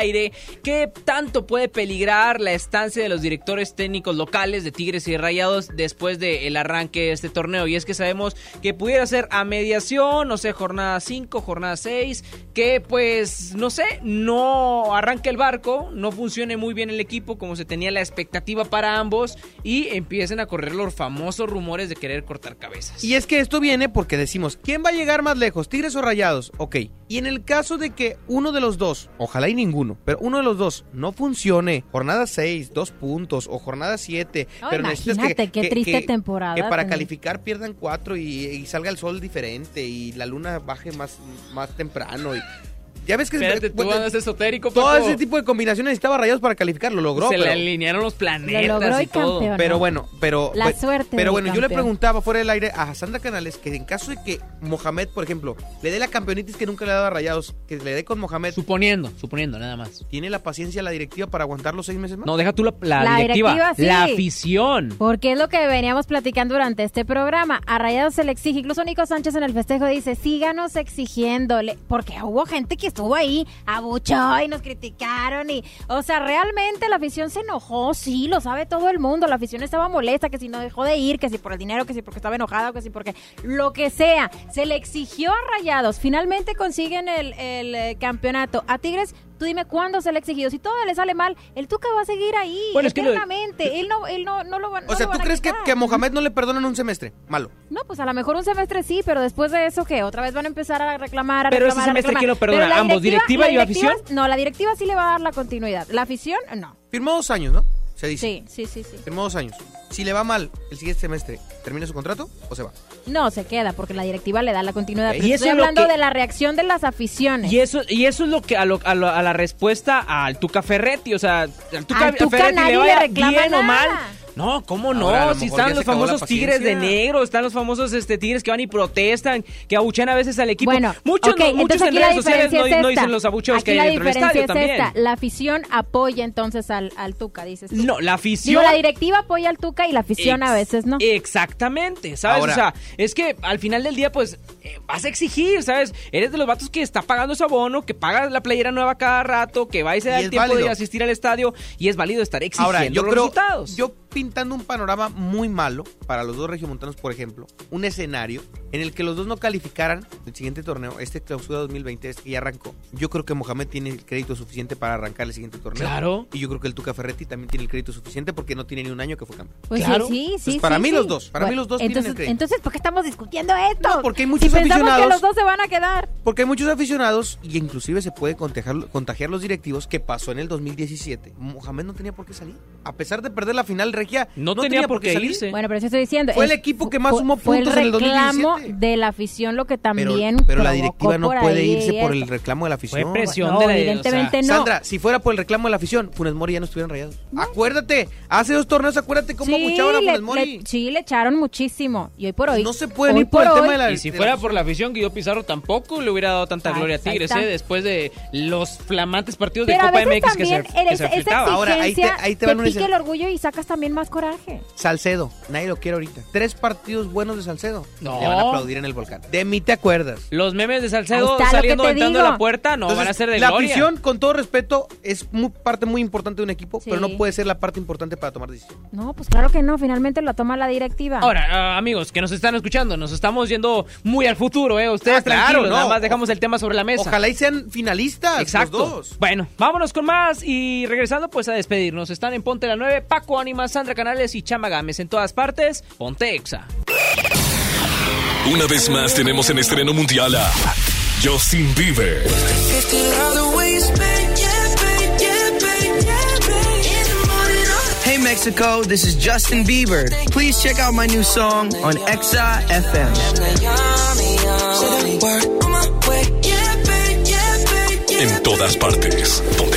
Aire qué tanto puede peligrar la estancia de los directores técnicos locales de Tigres y Rayados después del arranque de este torneo. Y es que sabemos que pudiera ser a mediación, no sé, jornada 5, jornada 6, que pues, no sé, no arranque el barco, no funcione muy bien el equipo como se tenía la expectativa para ambos y empiecen a correr los famosos rumores de querer cortar cabezas. Y es que esto viene porque decimos, ¿quién va a llegar más lejos, Tigres o Rayados? Ok. Y en el caso de que uno de los dos, ojalá y ninguno, pero uno de los dos no funcione, jornada 6, dos puntos, o jornada 7, No, pero necesitas imagínate, qué triste temporada Que para calificar pierdan cuatro y, y salga el sol diferente y la luna baje más, más temprano y... Ya ves que Espérate, tú andas esotérico, todo ese tipo de combinaciones necesitaba Rayados para calificar, lo logró. Se le pero- alinearon los planetas Lo logró y y todo. campeón. pero no. bueno, pero. La pues, suerte Pero bueno, yo le preguntaba fuera del aire a Sandra Canales que en caso de que Mohamed, por ejemplo, le dé la campeonitis que nunca le ha dado a Rayados, que le dé con Mohamed. Suponiendo, suponiendo, nada más. ¿Tiene la paciencia la directiva para aguantar los seis meses más? No, deja tú la, la La directiva, directiva, sí. la afición. Porque es lo que veníamos platicando durante este programa. A Rayados se le exige, incluso Nico Sánchez en el festejo dice, síganos exigiéndole, porque hubo gente que estuvo ahí, abuchó y nos criticaron y, o sea, realmente la afición se enojó, sí, lo sabe todo el mundo, la afición estaba molesta, que si no dejó de ir, que si por el dinero, que si porque estaba enojada, que si porque lo que sea, se le exigió a Rayados, finalmente consiguen el, el, eh, campeonato. A Tigres Tú dime cuándo se le ha exigido. Si todo le sale mal, el Tuca va a seguir ahí Bueno, es que lo-. Él no, él no, no lo va no O sea, lo ¿tú crees que, que a Mohamed no le perdonan un semestre? Malo. No, pues a lo mejor un semestre sí, pero después de eso, ¿qué? Otra vez van a empezar a reclamar, a Pero ese reclamar, a semestre. ¿quién lo perdona? ¿Ambos? ¿Directiva la y afición? No, la directiva sí le va a dar la continuidad. La afición, no. Firmó dos años, ¿no? Se dice. Sí, sí, sí, sí. Firmó dos años. Si le va mal el siguiente semestre, ¿termina su contrato o se va? No, se queda porque la directiva le da la continuidad. Y Pero estoy hablando que- de la reacción de las aficiones. Y eso, y eso es lo que a, lo- a lo- a la respuesta al Tuca Ferretti, o sea, al Tuca, Al Tuca Ferretti nadie le le vaya reclama bien o mal. No, ¿cómo no? Ahora, si están los famosos tigres de negro, están los famosos este, tigres que van y protestan, que abuchean a veces al equipo. Bueno, muchos, no- muchos en redes sociales diferencia no, es no dicen los abucheos Aquí que hay la dentro del diferencia estadio es también. esta. La afición apoya entonces al, al Tuca, dices tú. No, la afición. Digo, la directiva apoya al Tuca y la afición a veces no. Exactamente, ¿sabes? Ahora- o sea, es que al final del día, pues, eh, vas a exigir, ¿sabes? Eres de los vatos que está pagando ese abono, que paga la playera nueva cada rato, que va y se da Y el tiempo de válido. ir a asistir al estadio y es válido estar exigiendo Ahora, yo los creo, resultados. yo pintando un panorama muy malo para los dos regiomontanos, por ejemplo, un escenario en el que los dos no calificaran el siguiente torneo, este clausura 2020, este que ya arrancó. Yo creo que Mohamed tiene el crédito suficiente para arrancar el siguiente torneo. Claro. Y yo creo que el Tuca Ferretti también tiene el crédito suficiente porque no tiene ni un año que fue campeón. Pues claro. sí, sí, sí. Entonces, para sí, mí sí. los dos, para mí los dos tienen entonces, el crédito. Entonces, ¿por qué estamos discutiendo esto? No, porque hay muchos si pensamos que aficionados- los dos se van a quedar. Porque hay muchos aficionados y inclusive se puede contagiar, contagiar los directivos que pasó en el 2017. Mohamed no tenía por qué salir. A pesar de perder la final regia, No tenía por qué salir. irse. Bueno, pero eso estoy diciendo. Fue el equipo que más fue- sumó fue puntos en el el reclamo 2017. de la afición lo que Pero, también pero la directiva no puede irse por el reclamo de la afición. Fue presión No, de la evidentemente no. Sandra, si fuera por el reclamo de la afición, Funes Mori ya no estuvieran rayados. Acuérdate, hace dos torneos, acuérdate cómo Sí, a Funes Mori. le- sí, le echaron muchísimo. Y hoy por hoy. No se pueden hoy ir por el tema hoy- de la- Y si fuera por la afición, Guido Pizarro tampoco le hubiera dado tanta gloria a Tigres. ¿eh? Después de los flamantes partidos Pero de Copa MX que se, que se. Ahora, ahí te- ahí te van te el orgullo y sacas también más coraje. Salcedo, nadie lo quiere ahorita. Tres partidos buenos de Salcedo. No. Le van a aplaudir en el volcán. De mí te acuerdas. Los memes de Salcedo está saliendo aventando digo. la puerta no Entonces, van a ser de la gloria. afición, con todo respeto, es muy, parte muy importante de un equipo, Sí. pero no puede ser la parte importante para tomar decisiones. No, pues claro que no. Finalmente lo toma la directiva. Ahora, ah, amigos que nos están escuchando, nos estamos yendo muy al futuro, ¿eh? Ustedes Ah, claro, tranquilos, no. nada más dejamos el tema sobre la mesa. Ojalá y sean finalistas Exacto. los dos. Bueno, vámonos con más y regresando pues a despedirnos. Están en Ponte la 9, Paco Ánimas, Sandra Canales y Chama Gámez en todas partes. Ponte Exa. Una vez más tenemos en estreno mundial a Justin Bieber. Hey Mexico, this is Justin Bieber. Please check out my new song on Exa FM. En todas partes. Ponte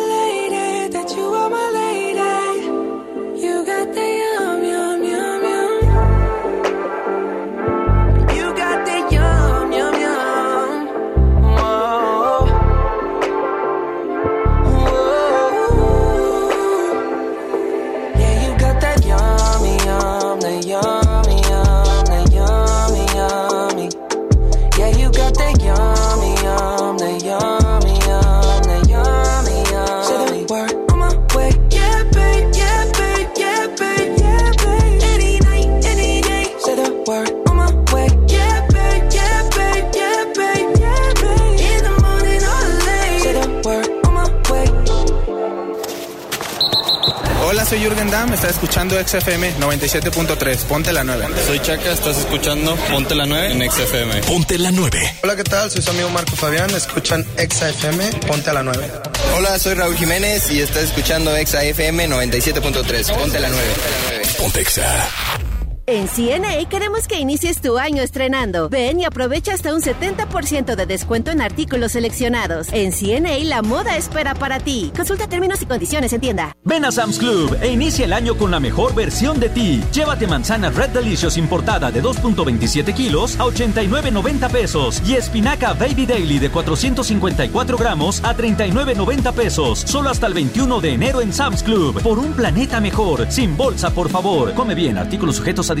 Damm, estás escuchando XFM 97.3, ponte la 9. Soy Chaca, estás escuchando Ponte la 9 en XFM. Ponte la 9. Hola, ¿qué tal? Soy su amigo Marco Fabián, escuchan Exa FM, ponte a la 9. Hola, soy Raúl Jiménez y estás escuchando Exa FM 97.3. Ponte la 9. Ponte Exa. En CNA queremos que inicies tu año estrenando. Ven y aprovecha hasta un 70% de descuento en artículos seleccionados. En CNA la moda espera para ti. Consulta términos y condiciones en tienda. Ven a Sam's Club e inicia el año con la mejor versión de ti. Llévate manzana Red Delicious importada de 2.27 kilos a 89.90 pesos y espinaca Baby Daily de 454 gramos a 39.90 pesos. Solo hasta el 21 de enero en Sam's Club. Por un planeta mejor. Sin bolsa, por favor. Come bien. Artículos sujetos a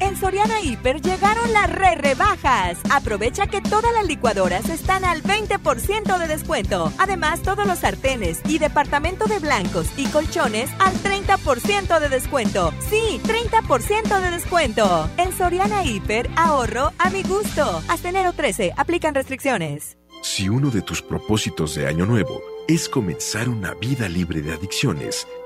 En Soriana Hiper llegaron las re rebajas. Aprovecha que todas las licuadoras están al 20% de descuento. Además, todos los sartenes y departamento de blancos y colchones al 30% de descuento. Sí, 30% de descuento. En Soriana Hiper, ahorro a mi gusto. Hasta enero 13, aplican restricciones. Si uno de tus propósitos de año nuevo es comenzar una vida libre de adicciones,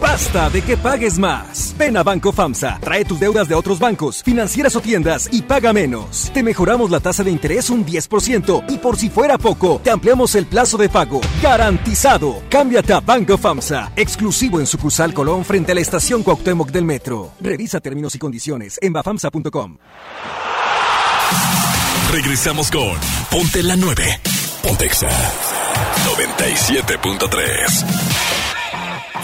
Basta de que pagues más. Ven a Banco FAMSA, trae tus deudas de otros bancos, financieras o tiendas y paga menos. Te mejoramos la tasa de interés un 10% y por si fuera poco, te ampliamos el plazo de pago. Garantizado. Cámbiate a Banco FAMSA, exclusivo en sucursal Colón frente a la estación Cuauhtémoc del Metro. Revisa términos y condiciones en bafamsa.com. Regresamos con Ponte la 9. Ponte Exa 97.3.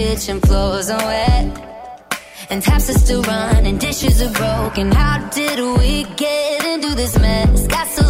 Kitchen floors are wet. And taps are still running, dishes are broken. How did we get into this mess? Got so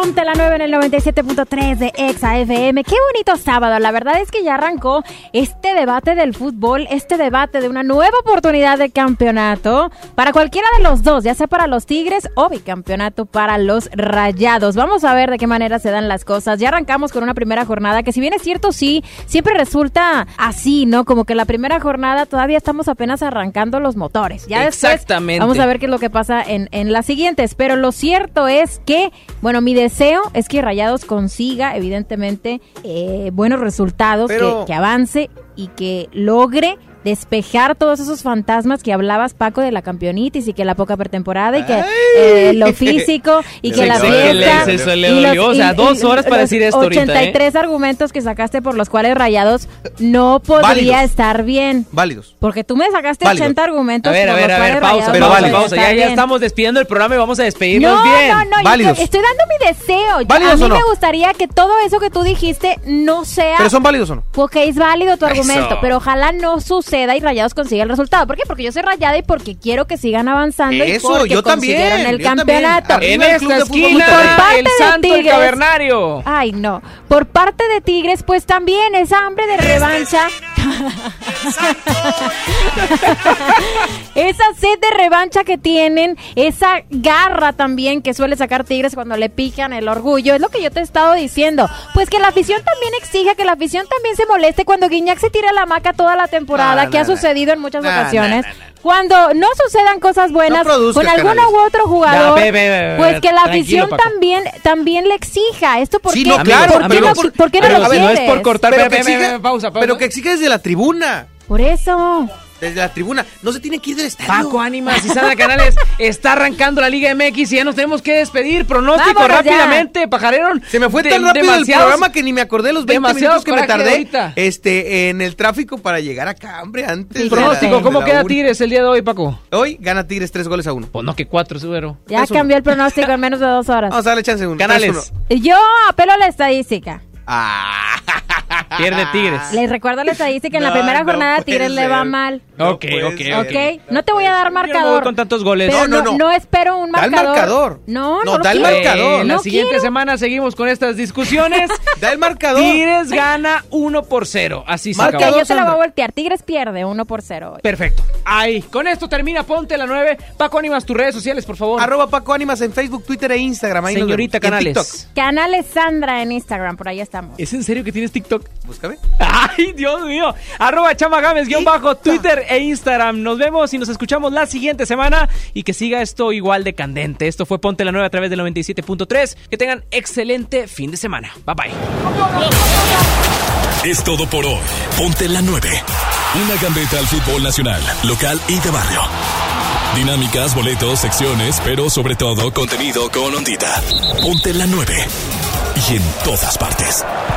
Ponte la 9 en el 97.3 de Exa FM. Qué bonito sábado. La verdad es que ya arrancó este debate del fútbol, este debate de una nueva oportunidad de campeonato para cualquiera de los dos, ya sea para los Tigres o bicampeonato para los Rayados. Vamos a ver de qué manera se dan las cosas. Ya arrancamos con una primera jornada que si bien es cierto, sí, siempre resulta así, ¿no? Como que la primera jornada todavía estamos apenas arrancando los motores. Ya después Exactamente. vamos a ver qué es lo que pasa en, en las siguientes. Pero lo cierto es que, bueno, mi deseo es que Rayados consiga, evidentemente, eh, buenos resultados, Pero- que, que avance y que logre despejar todos esos fantasmas que hablabas, Paco, de la campeonitis y que la poca pretemporada y que eh, lo físico y que la fiesta. le- se le y dolió, o sea, dos horas para los decir esto ahorita, ¿eh? 83 argumentos que sacaste por los cuales Rayados no podría Válidos. estar bien. Válidos. Porque tú me sacaste Válidos. 80 argumentos A ver, a ver, los a ver, pausa, pero no pausa. Ya, ya estamos despidiendo el programa y vamos a despedirnos No, bien. no, no, yo Válidos. te- estoy dando mi deseo. ¿Válidos a mí no? me gustaría que todo eso que tú dijiste no sea... ¿Pero son válidos o no? Porque es válido tu Eso. argumento, pero ojalá no suceda y Rayados consiga el resultado. ¿Por qué? Porque yo soy Rayada y porque quiero que sigan avanzando y Eso, porque yo también, consiguieron el yo también. campeonato. Arriba En el esta esquina, Y por parte el de santo, el Tigres- cavernario. Ay, no. Por parte de Tigres, pues también esa hambre de revancha. Esa sed de revancha que tienen, esa garra también que suele sacar Tigres cuando le pican el orgullo, es lo que yo te he estado diciendo. Pues que la afición también exija, que la afición también se moleste cuando Guiñac se tira la maca toda la temporada, No, que no, ha sucedido en muchas ocasiones. Cuando no sucedan cosas buenas No con alguno Canales. u otro jugador, pues que la afición Paco. también también le exija. ¿Esto por Sí, qué? no, claro, ¿Por qué pero no, por- por qué no pero lo a ver, no es por cortar. Pero que exige, pausa. pero que exige desde la tribuna. Por eso. Desde la tribuna. No se tiene que ir del estadio. Paco Ánimas y Sandra Canales está arrancando la Liga MX y ya nos tenemos que despedir. Pronóstico Vámonos ya. rápidamente, pajarero. Se me fue De- tan rápido el programa que ni me acordé los 20 demasiados minutos que me tardé ahorita. este, en el tráfico para llegar acá, hombre, antes. la- Pronóstico, ¿cómo queda. Tigres el día de hoy, Paco? Hoy gana Tigres 3 goles a 1. Pues no, que cuatro, seguro. Ya Eso. cambió el pronóstico en menos de dos horas. Vamos a darle chance. uno. Canales. 3-1. Yo apelo a la estadística. Ah. Pierde Tigres. Les recuerdo la estadística. En la No, primera no jornada puede Tigres le va ser. mal. No ok, puede ok, ser. ok. ¿Ok? No te voy a dar Yo no me voy marcador. con tantos goles. Pero No, no, no, no, no. espero un Da el marcador. marcador. No, No, no, lo da el quiero. marcador. La No siguiente quiero. semana seguimos con estas discusiones. Da el marcador. Tigres gana 1 por 0. Así se Marca Ok, acabó. yo te la voy a voltear. Tigres pierde 1 por 0 hoy. Perfecto. Ahí. Con esto termina Ponte la 9. Paco Ánimas, tus redes sociales, por favor. Arroba Paco Ánimas en Facebook, Twitter e Instagram. Ahí nos Señorita vemos. Y en Canales. Canales Sandra en Instagram, por ahí estamos. ¿Es en serio que tienes TikTok? Búscame. Ay, Dios mío. Arroba Chama Gámez, guion bajo, Twitter e Instagram. Nos vemos y nos escuchamos la siguiente semana y que siga esto igual de candente. Esto fue Ponte la Nueva a través del 97.3. Que tengan excelente fin de semana. Bye bye. Es todo por hoy. Ponte la 9. Una gambeta al fútbol nacional, local y de barrio. Dinámicas, boletos, secciones, pero sobre todo contenido con ondita. Ponte la 9. Y en todas partes.